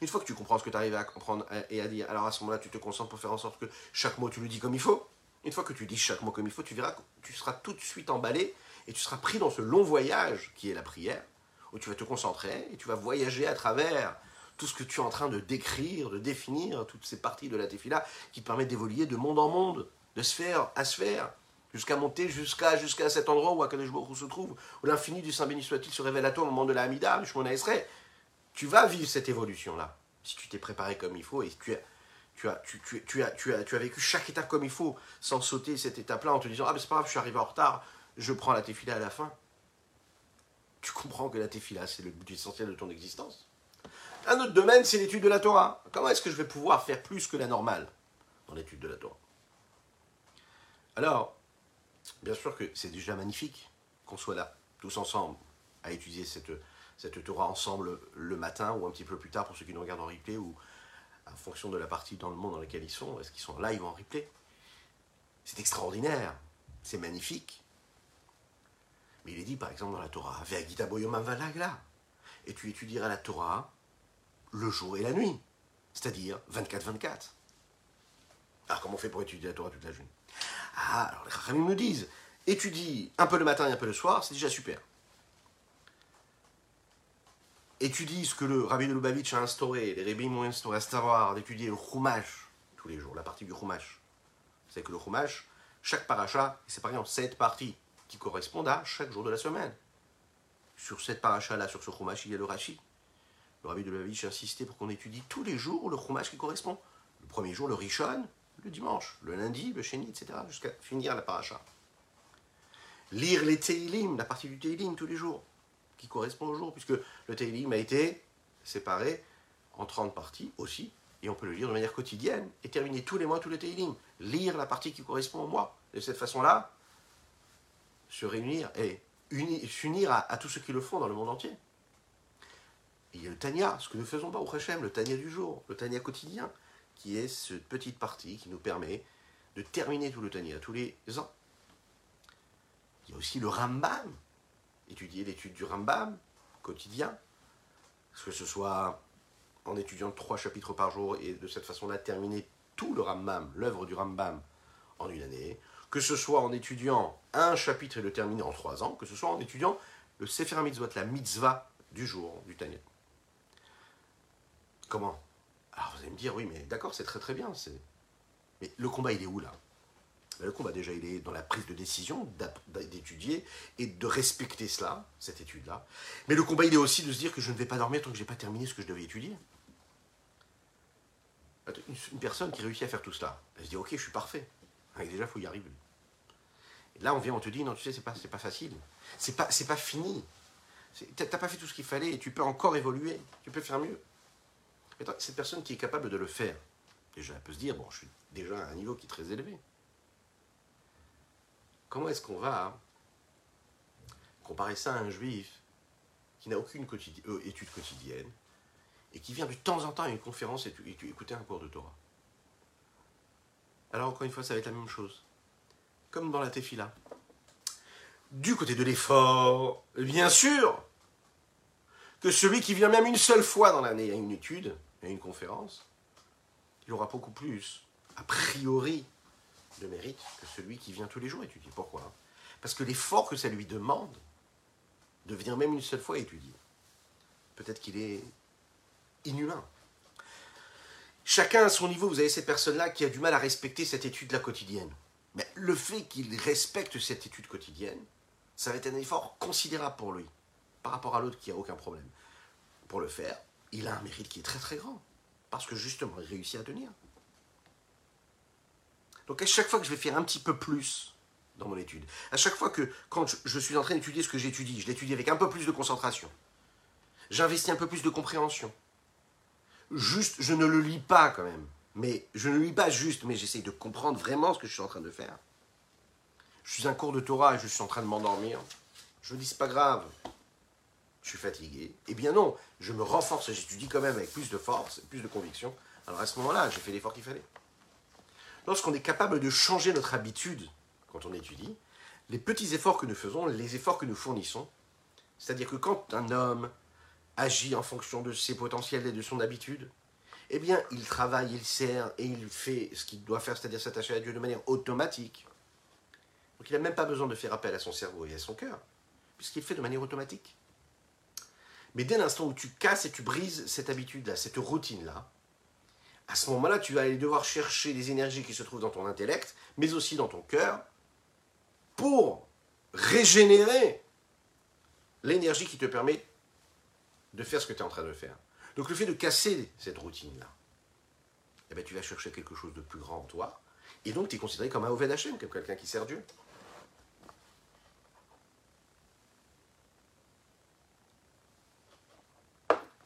Une fois que tu comprends ce que tu arrives à comprendre et à dire, alors à ce moment-là, tu te concentres pour faire en sorte que chaque mot, tu le dis comme il faut. Une fois que tu dis chaque mot comme il faut, tu verras que tu seras tout de suite emballé et tu seras pris dans ce long voyage qui est la prière, où tu vas te concentrer et tu vas voyager à travers tout ce que tu es en train de décrire, de définir, toutes ces parties de la tefila qui te permettent d'évoluer de monde en monde, de sphère à sphère, jusqu'à monter jusqu'à jusqu'à cet endroit où Akadosh Baruch se trouve, où l'infini du Saint béni soit-il se révèle à toi au moment de la Hamida, Shmona Esrei. Tu vas vivre cette évolution-là, si tu t'es préparé comme il faut et tu as, tu as, tu, tu, tu, as, tu, as, tu as vécu chaque étape comme il faut, sans sauter cette étape-là en te disant Ah, mais c'est pas grave, je suis arrivé en retard, je prends la tefila à la fin. Tu comprends que la tefila, c'est le but essentiel de ton existence. Un autre domaine, c'est l'étude de la Torah. Comment est-ce que je vais pouvoir faire plus que la normale dans l'étude de la Torah? Alors, bien sûr que c'est déjà magnifique qu'on soit là, tous ensemble, à étudier cette, Torah ensemble le matin ou un petit peu plus tard pour ceux qui nous regardent en replay ou en fonction de la partie dans le monde dans laquelle ils sont, est-ce qu'ils sont live ou en replay? C'est extraordinaire, c'est magnifique. Mais il est dit par exemple dans la Torah, et tu étudieras la Torah le jour et la nuit, c'est-à-dire 24-24. Alors comment on fait pour étudier la Torah toute la journée? Ah, alors les me disent, étudie un peu le matin et un peu le soir, c'est déjà super. Étudie ce que le Rabbi de Lubavitch a instauré, les rabbins m'ont instauré, à savoir d'étudier le Chumash tous les jours, la partie du Chumash. C'est que le Chumash, chaque paracha est séparé en sept parties qui correspondent à chaque jour de la semaine. Sur cette paracha-là, sur ce Chumash, il y a le Rashi. Le rabbi de la Vie insisté pour qu'on étudie tous les jours le chumash qui correspond. Le premier jour, le rishon, le dimanche, le lundi, le sheni, etc., jusqu'à finir la paracha. Lire les Teilim, la partie du Teilim tous les jours, qui correspond au jour, puisque le Teilim a été séparé en 30 parties aussi, et on peut le lire de manière quotidienne, et terminer tous les mois tous les Teilim. Lire la partie qui correspond au mois. De cette façon-là, se réunir et s'unir à, à tous ceux qui le font dans le monde entier il y a le Tania, ce que nous faisons pas au Hachem, le Tania du jour, le Tania quotidien, qui est cette petite partie qui nous permet de terminer tout le Tania tous les ans. Il y a aussi le Rambam, étudier l'étude du Rambam, quotidien, que ce soit en étudiant trois chapitres par jour et de cette façon-là terminer tout le Rambam, l'œuvre du Rambam, en une année, que ce soit en étudiant un chapitre et le terminer en trois ans, que ce soit en étudiant le Sefer Mitzvot, la mitzvah du jour, du Tanya. Comment? Alors vous allez me dire, oui, mais d'accord, c'est très très bien. Mais le combat, il est où là? Le combat, déjà, il est dans la prise de décision, d'étudier et de respecter cela, cette étude-là. Mais le combat, il est aussi de se dire que je ne vais pas dormir tant que je n'ai pas terminé ce que je devais étudier. Une personne qui réussit à faire tout cela, elle se dit, ok, je suis parfait. déjà, il faut y arriver. Et là, on vient, on te dit, non, tu sais, c'est pas, pas facile. C'est pas, pas fini. T'as pas fait tout ce qu'il fallait et tu peux encore évoluer. Tu peux faire mieux. Cette personne qui est capable de le faire, déjà, elle peut se dire, bon, je suis déjà à un niveau qui est très élevé. Comment est-ce qu'on va comparer ça à un juif qui n'a aucune euh, étude quotidienne et qui vient de temps en temps à une conférence et, écouter un cours de Torah? Alors, encore une fois, ça va être la même chose. Comme dans la tefila. Du côté de l'effort, bien sûr, que celui qui vient même une seule fois dans l'année à une étude, une conférence, il aura beaucoup plus, a priori, de mérite que celui qui vient tous les jours étudier. Pourquoi? Parce que l'effort que ça lui demande de venir même une seule fois étudier, peut-être qu'il est inhumain. Chacun à son niveau, vous avez cette personne-là qui a du mal à respecter cette étude la quotidienne. Mais le fait qu'il respecte cette étude quotidienne, ça va être un effort considérable pour lui, par rapport à l'autre qui a aucun problème. Pour le faire, il a un mérite qui est très très grand, parce que justement, il réussit à tenir. Donc à chaque fois que je vais faire un petit peu plus dans mon étude, à chaque fois que quand je, suis en train d'étudier ce que j'étudie, je l'étudie avec un peu plus de concentration, j'investis un peu plus de compréhension. Juste, je ne le lis pas quand même, mais je ne lis pas juste, mais j'essaye de comprendre vraiment ce que je suis en train de faire. Je suis un cours de Torah et je suis en train de m'endormir. Je me dis, c'est pas grave, je suis fatigué. Eh bien non, je me renforce j'étudie quand même avec plus de force, plus de conviction. Alors à ce moment-là, j'ai fait l'effort qu'il fallait lorsqu'on est capable de changer notre habitude quand on étudie, les petits efforts que nous faisons, les efforts que nous fournissons, c'est-à-dire que quand un homme agit en fonction de ses potentiels et de son habitude, eh bien, il travaille, il sert et il fait ce qu'il doit faire, c'est-à-dire s'attacher à Dieu de manière automatique. Donc il n'a même pas besoin de faire appel à son cerveau et à son cœur, puisqu'il fait de manière automatique. Mais dès l'instant où tu casses et tu brises cette habitude-là, cette routine-là, à ce moment-là, tu vas aller devoir chercher les énergies qui se trouvent dans ton intellect, mais aussi dans ton cœur, pour régénérer l'énergie qui te permet de faire ce que tu es en train de faire. Donc le fait de casser cette routine-là, eh bien, tu vas chercher quelque chose de plus grand en toi, et donc tu es considéré comme un Oved Hashem, comme quelqu'un qui sert Dieu.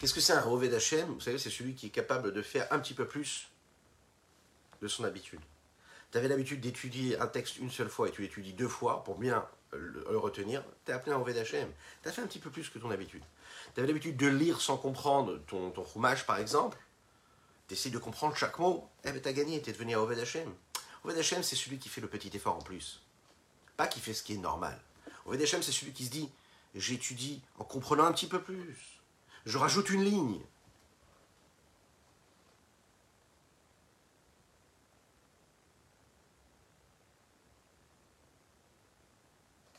Qu'est-ce que c'est un Roved d'Hachem? Vous savez, c'est celui qui est capable de faire un petit peu plus de son habitude. Tu avais l'habitude d'étudier un texte une seule fois et tu l'étudies deux fois pour bien le, retenir, tu es appelé un d'Hachem. Tu as fait un petit peu plus que ton habitude. Tu avais l'habitude de lire sans comprendre ton, ton par exemple. Tu essaies de comprendre chaque mot. Eh bien, tu as gagné, tu es devenu un Roved d'Hachem. C'est celui qui fait le petit effort en plus. Pas qui fait ce qui est normal. Roved d'Hachem, c'est celui qui se dit j'étudie en comprenant un petit peu plus je rajoute une ligne.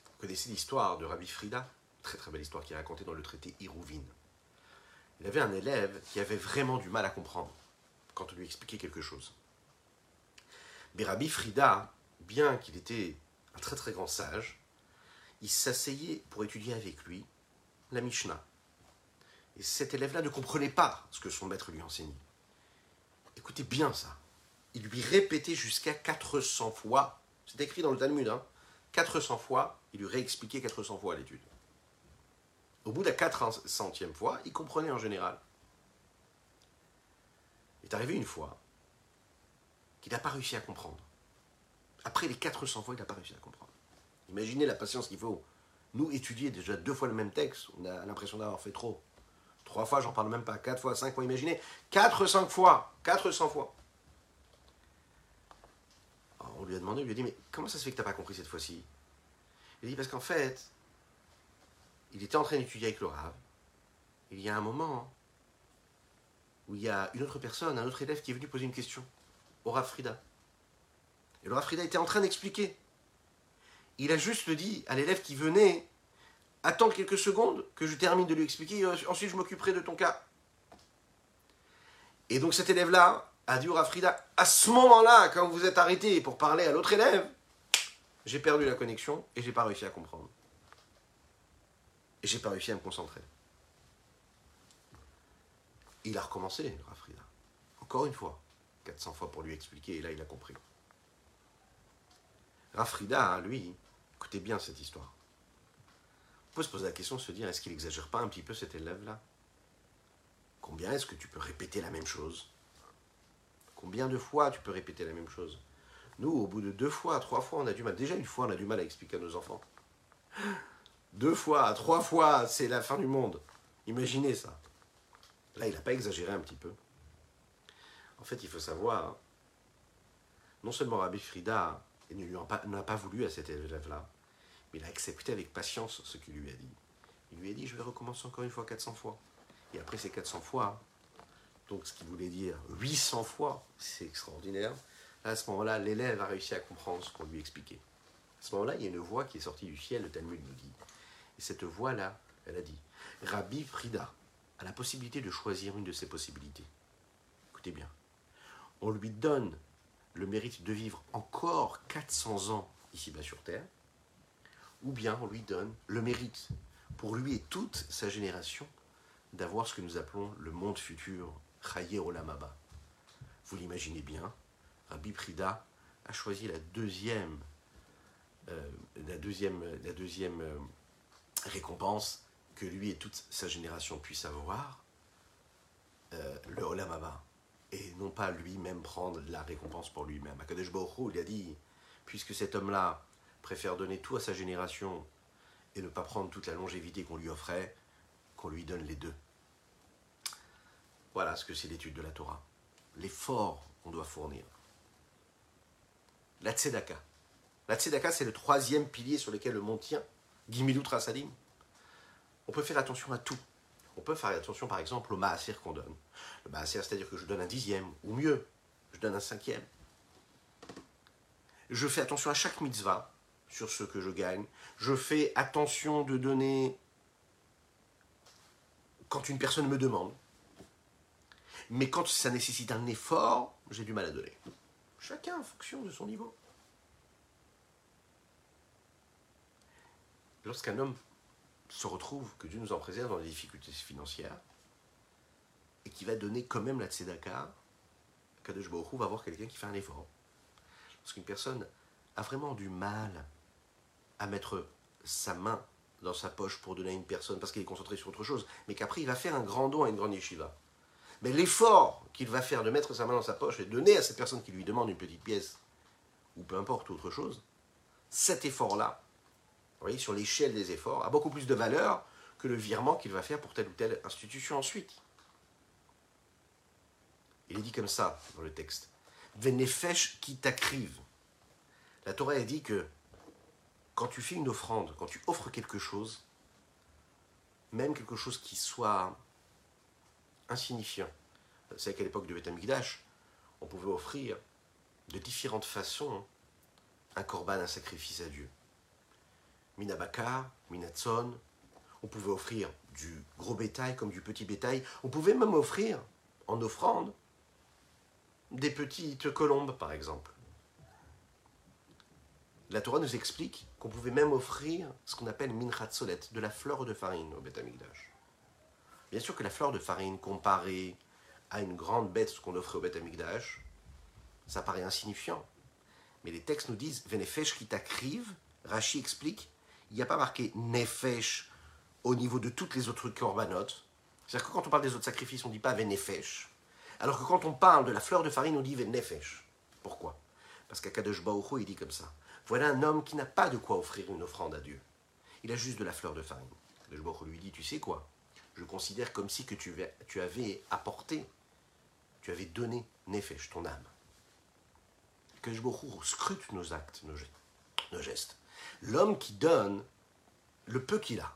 Vous connaissez l'histoire de Rabbi Frida, très très belle histoire qui est racontée dans le traité Irouvine. Il avait un élève qui avait vraiment du mal à comprendre quand on lui expliquait quelque chose. Mais Rabbi Frida, bien qu'il était un très très grand sage, il s'asseyait pour étudier avec lui la Mishnah. Et cet élève-là ne comprenait pas ce que son maître lui enseignait. Écoutez bien ça. Il lui répétait jusqu'à 400 fois, c'est écrit dans le Talmud, hein, 400 fois, il lui réexpliquait 400 fois l'étude. Au bout de la 400e fois, il comprenait en général. Il est arrivé une fois qu'il n'a pas réussi à comprendre. Après les 400 fois, il n'a pas réussi à comprendre. Imaginez la patience qu'il faut. Nous, étudier déjà deux fois le même texte, on a l'impression d'avoir fait trop. Trois fois, j'en parle même pas. Quatre fois, cinq fois, imaginez. Quatre, cinq fois. Quatre cents fois. on lui a demandé, on lui a dit, mais comment ça se fait que tu n'as pas compris cette fois-ci? Il dit, parce qu'en fait, il était en train d'étudier avec le Rav, il y a un moment où il y a une autre personne, un autre élève qui est venu poser une question au Rav Frida. Et le Rav Frida était en train d'expliquer. Il a juste dit à l'élève qui venait Attends quelques secondes que je termine de lui expliquer, ensuite je m'occuperai de ton cas. Et donc cet élève-là a dit au Rav Frida À ce moment-là, quand vous êtes arrêté pour parler à l'autre élève, j'ai perdu la connexion et j'ai pas réussi à comprendre. Et j'ai pas réussi à me concentrer. Il a recommencé, Rafrida. Encore une fois. 400 fois pour lui expliquer, et là il a compris. Rafrida, lui, écoutez bien cette histoire. On peut se poser la question se dire, est-ce qu'il exagère pas un petit peu cet élève-là? Combien est-ce que tu peux répéter la même chose? Combien de fois tu peux répéter la même chose? Nous, au bout de deux fois, trois fois, on a du mal. Déjà une fois, on a du mal à expliquer à nos enfants. Deux fois, trois fois, c'est la fin du monde. Imaginez ça. Là, il n'a pas exagéré un petit peu. En fait, il faut savoir, non seulement Rabbi Frida n'a pas voulu à cet élève-là, mais il a accepté avec patience ce qu'il lui a dit. Il lui a dit, je vais recommencer encore une fois 400 fois. Et après ces 400 fois, donc ce qui voulait dire 800 fois, c'est extraordinaire, à ce moment-là, l'élève a réussi à comprendre ce qu'on lui expliquait. À ce moment-là, il y a une voix qui est sortie du ciel, le Talmud nous dit. Et cette voix-là, elle a dit, Rabbi Frida, a la possibilité de choisir une de ces possibilités. Écoutez bien. On lui donne le mérite de vivre encore 400 ans ici-bas sur Terre, ou bien on lui donne le mérite, pour lui et toute sa génération, d'avoir ce que nous appelons le monde futur, Chaye Olamaba. Vous l'imaginez bien, Rabbi Prida a choisi la deuxième, euh, la deuxième, la deuxième euh, récompense que lui et toute sa génération puissent avoir euh, le Olamaba et non pas lui-même prendre la récompense pour lui-même. Akadosh Baruch il a dit, puisque cet homme-là préfère donner tout à sa génération et ne pas prendre toute la longévité qu'on lui offrait, qu'on lui donne les deux. Voilà ce que c'est l'étude de la Torah. L'effort qu'on doit fournir. La tzedaka. La tzedaka, c'est le troisième pilier sur lequel le monde tient. On peut faire attention à tout. On peut faire attention par exemple au maaser qu'on donne. Le maaser, c'est-à-dire que je donne un dixième, ou mieux, je donne un cinquième. Je fais attention à chaque mitzvah sur ce que je gagne. Je fais attention de donner quand une personne me demande. Mais quand ça nécessite un effort, j'ai du mal à donner. Chacun en fonction de son niveau. Lorsqu'un homme se retrouve, que Dieu nous en préserve dans les difficultés financières, et qui va donner quand même la tzedaka, Kadosh Baruch va avoir quelqu'un qui fait un effort. Parce qu'une personne a vraiment du mal à mettre sa main dans sa poche pour donner à une personne parce qu'il est concentré sur autre chose, mais qu'après il va faire un grand don à une grande yeshiva. Mais l'effort qu'il va faire de mettre sa main dans sa poche et donner à cette personne qui lui demande une petite pièce, ou peu importe autre chose, cet effort-là, voyez, sur l'échelle des efforts, a beaucoup plus de valeur que le virement qu'il va faire pour telle ou telle institution ensuite. Il est dit comme ça dans le texte. Venefesh qui t'acrive. La Torah a dit que quand tu fais une offrande, quand tu offres quelque chose, même quelque chose qui soit insignifiant, c'est qu'à l'époque de Beth on pouvait offrir de différentes façons un korban, un sacrifice à Dieu. Minabaka, Minatson. On pouvait offrir du gros bétail comme du petit bétail. On pouvait même offrir, en offrande, des petites colombes, par exemple. La Torah nous explique qu'on pouvait même offrir ce qu'on appelle solet, de la fleur de farine au Beth Bien sûr que la fleur de farine, comparée à une grande bête qu'on offrait au Beth ça paraît insignifiant. Mais les textes nous disent Venefesh qui t'acrive, Rashi explique il n'y a pas marqué nefesh au niveau de toutes les autres corbanotes. C'est-à-dire que quand on parle des autres sacrifices, on ne dit pas venefesh. Alors que quand on parle de la fleur de farine, on dit venefesh. Pourquoi? Parce qu'Akadosh Baruch il dit comme ça. Voilà un homme qui n'a pas de quoi offrir une offrande à Dieu. Il a juste de la fleur de farine. Baruch lui dit, tu sais quoi Je considère comme si que tu, avais apporté, tu avais donné nefesh, ton âme. Akadosh Baruch scrute nos actes, nos gestes. L'homme qui donne le peu qu'il a.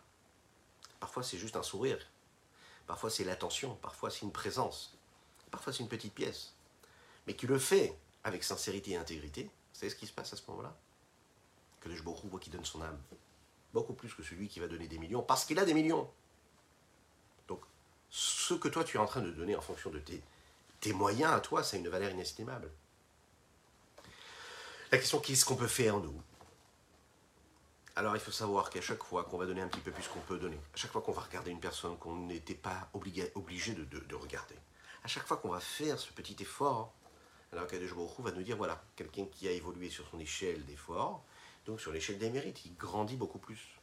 Parfois c'est juste un sourire. parfois c'est l'attention, parfois c'est une présence, parfois c'est une petite pièce, mais qui le fait avec sincérité et intégrité, savez ce qui se passe à ce moment-là Le Jborou voit qui donne son âme, beaucoup plus que celui qui va donner des millions, parce qu'il a des millions. Donc, ce que toi tu es en train de donner en fonction de tes, moyens à toi, ça a une valeur inestimable. La question, qu'est-ce qu'on peut faire, nous? Alors, il faut savoir qu'à chaque fois qu'on va donner un petit peu plus qu'on peut donner, à chaque fois qu'on va regarder une personne qu'on n'était pas obligé, obligé de, regarder, à chaque fois qu'on va faire ce petit effort, alors Kadesh Baruch va nous dire, voilà, quelqu'un qui a évolué sur son échelle d'effort, donc sur l'échelle des mérites, il grandit beaucoup plus.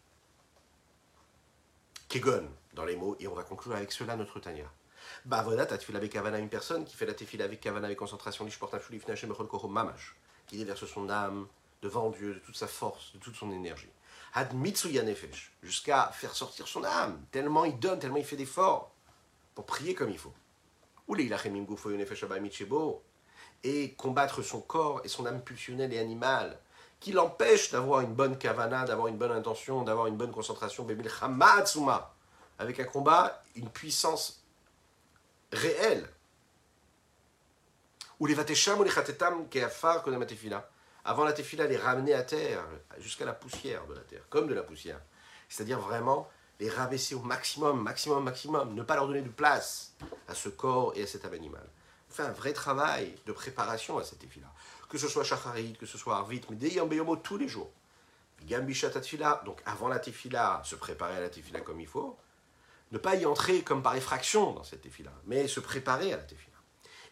Kegon, dans les mots, et on va conclure avec cela notre Tania. Bah voilà, t'as fait avec Kavana une personne qui fait la tefila avec Kavana avec concentration, mamash qui déverse son âme devant Dieu de toute sa force, de toute son énergie. Had nefesh, jusqu'à faire sortir son âme, tellement il donne, tellement il fait d'efforts pour prier comme il faut. Et combattre son corps et son âme pulsionnelle et animale, qui l'empêche d'avoir une bonne kavana, d'avoir une bonne intention, d'avoir une bonne concentration, avec un combat, une puissance réelle ou les vatesham ou les keafar la tefila. Avant la tefila, les ramener à terre, jusqu'à la poussière de la terre, comme de la poussière. C'est-à-dire vraiment les rabaisser au maximum, maximum, maximum, ne pas leur donner de place à ce corps et à cet âme fait un vrai travail de préparation à cette tefila. Que ce soit shacharit, que ce soit arvit, mais des beyomo tous les jours. Donc avant la tefila, se préparer à la tefila comme il faut. Ne pas y entrer comme par effraction dans cette tefila, mais se préparer à la tefila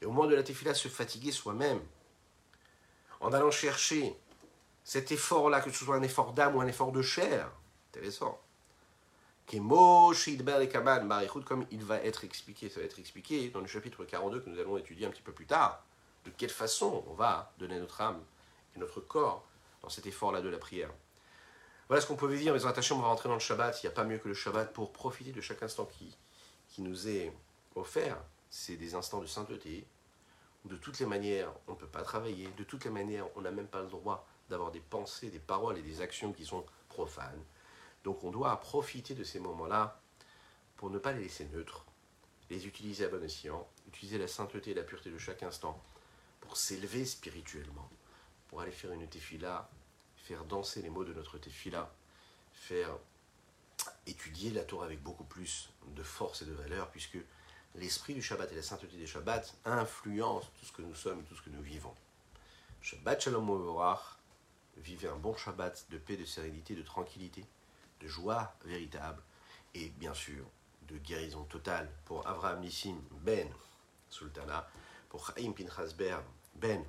et au moment de la tefila se fatiguer soi-même, en allant chercher cet effort-là, que ce soit un effort d'âme ou un effort de chair, intéressant, comme il va être expliqué, ça va être expliqué dans le chapitre 42 que nous allons étudier un petit peu plus tard, de quelle façon on va donner notre âme et notre corps dans cet effort-là de la prière? Voilà ce qu'on peut dire, mais attachés, on va rentrer dans le Shabbat, il n'y a pas mieux que le Shabbat pour profiter de chaque instant qui, qui nous est offert c'est des instants de sainteté. De toutes les manières, on ne peut pas travailler. De toutes les manières, on n'a même pas le droit d'avoir des pensées, des paroles et des actions qui sont profanes. Donc on doit profiter de ces moments-là pour ne pas les laisser neutres, les utiliser à bon escient, utiliser la sainteté et la pureté de chaque instant pour s'élever spirituellement, pour aller faire une tefila, faire danser les mots de notre tefila, faire étudier la Torah avec beaucoup plus de force et de valeur, puisque l'esprit du Shabbat et la sainteté des Shabbats influencent tout ce que nous sommes et tout ce que nous vivons. Shabbat Shalom Ovorach, vivez un bon Shabbat de paix, de sérénité, de tranquillité, de joie véritable et bien sûr de guérison totale pour Avraham Nissim Ben Sultana, pour Chaim Pinchas Ben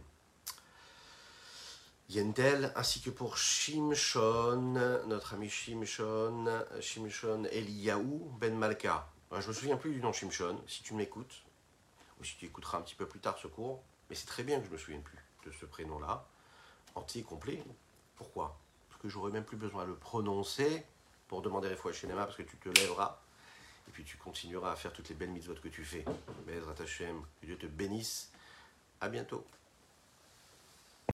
Yentel, ainsi que pour Shimshon, notre ami Shimshon, Shimshon Eliyahu Ben Malka, je me souviens plus du nom Shimshon, si tu m'écoutes, ou si tu écouteras un petit peu plus tard ce cours, mais c'est très bien que je me souvienne plus de ce prénom-là, entier, complet. Pourquoi? Parce que j'aurais même plus besoin de le prononcer pour demander les fois chez parce que tu te lèveras, et puis tu continueras à faire toutes les belles mitzvot que tu fais. Bezrat Hashem, que Dieu te bénisse. À bientôt.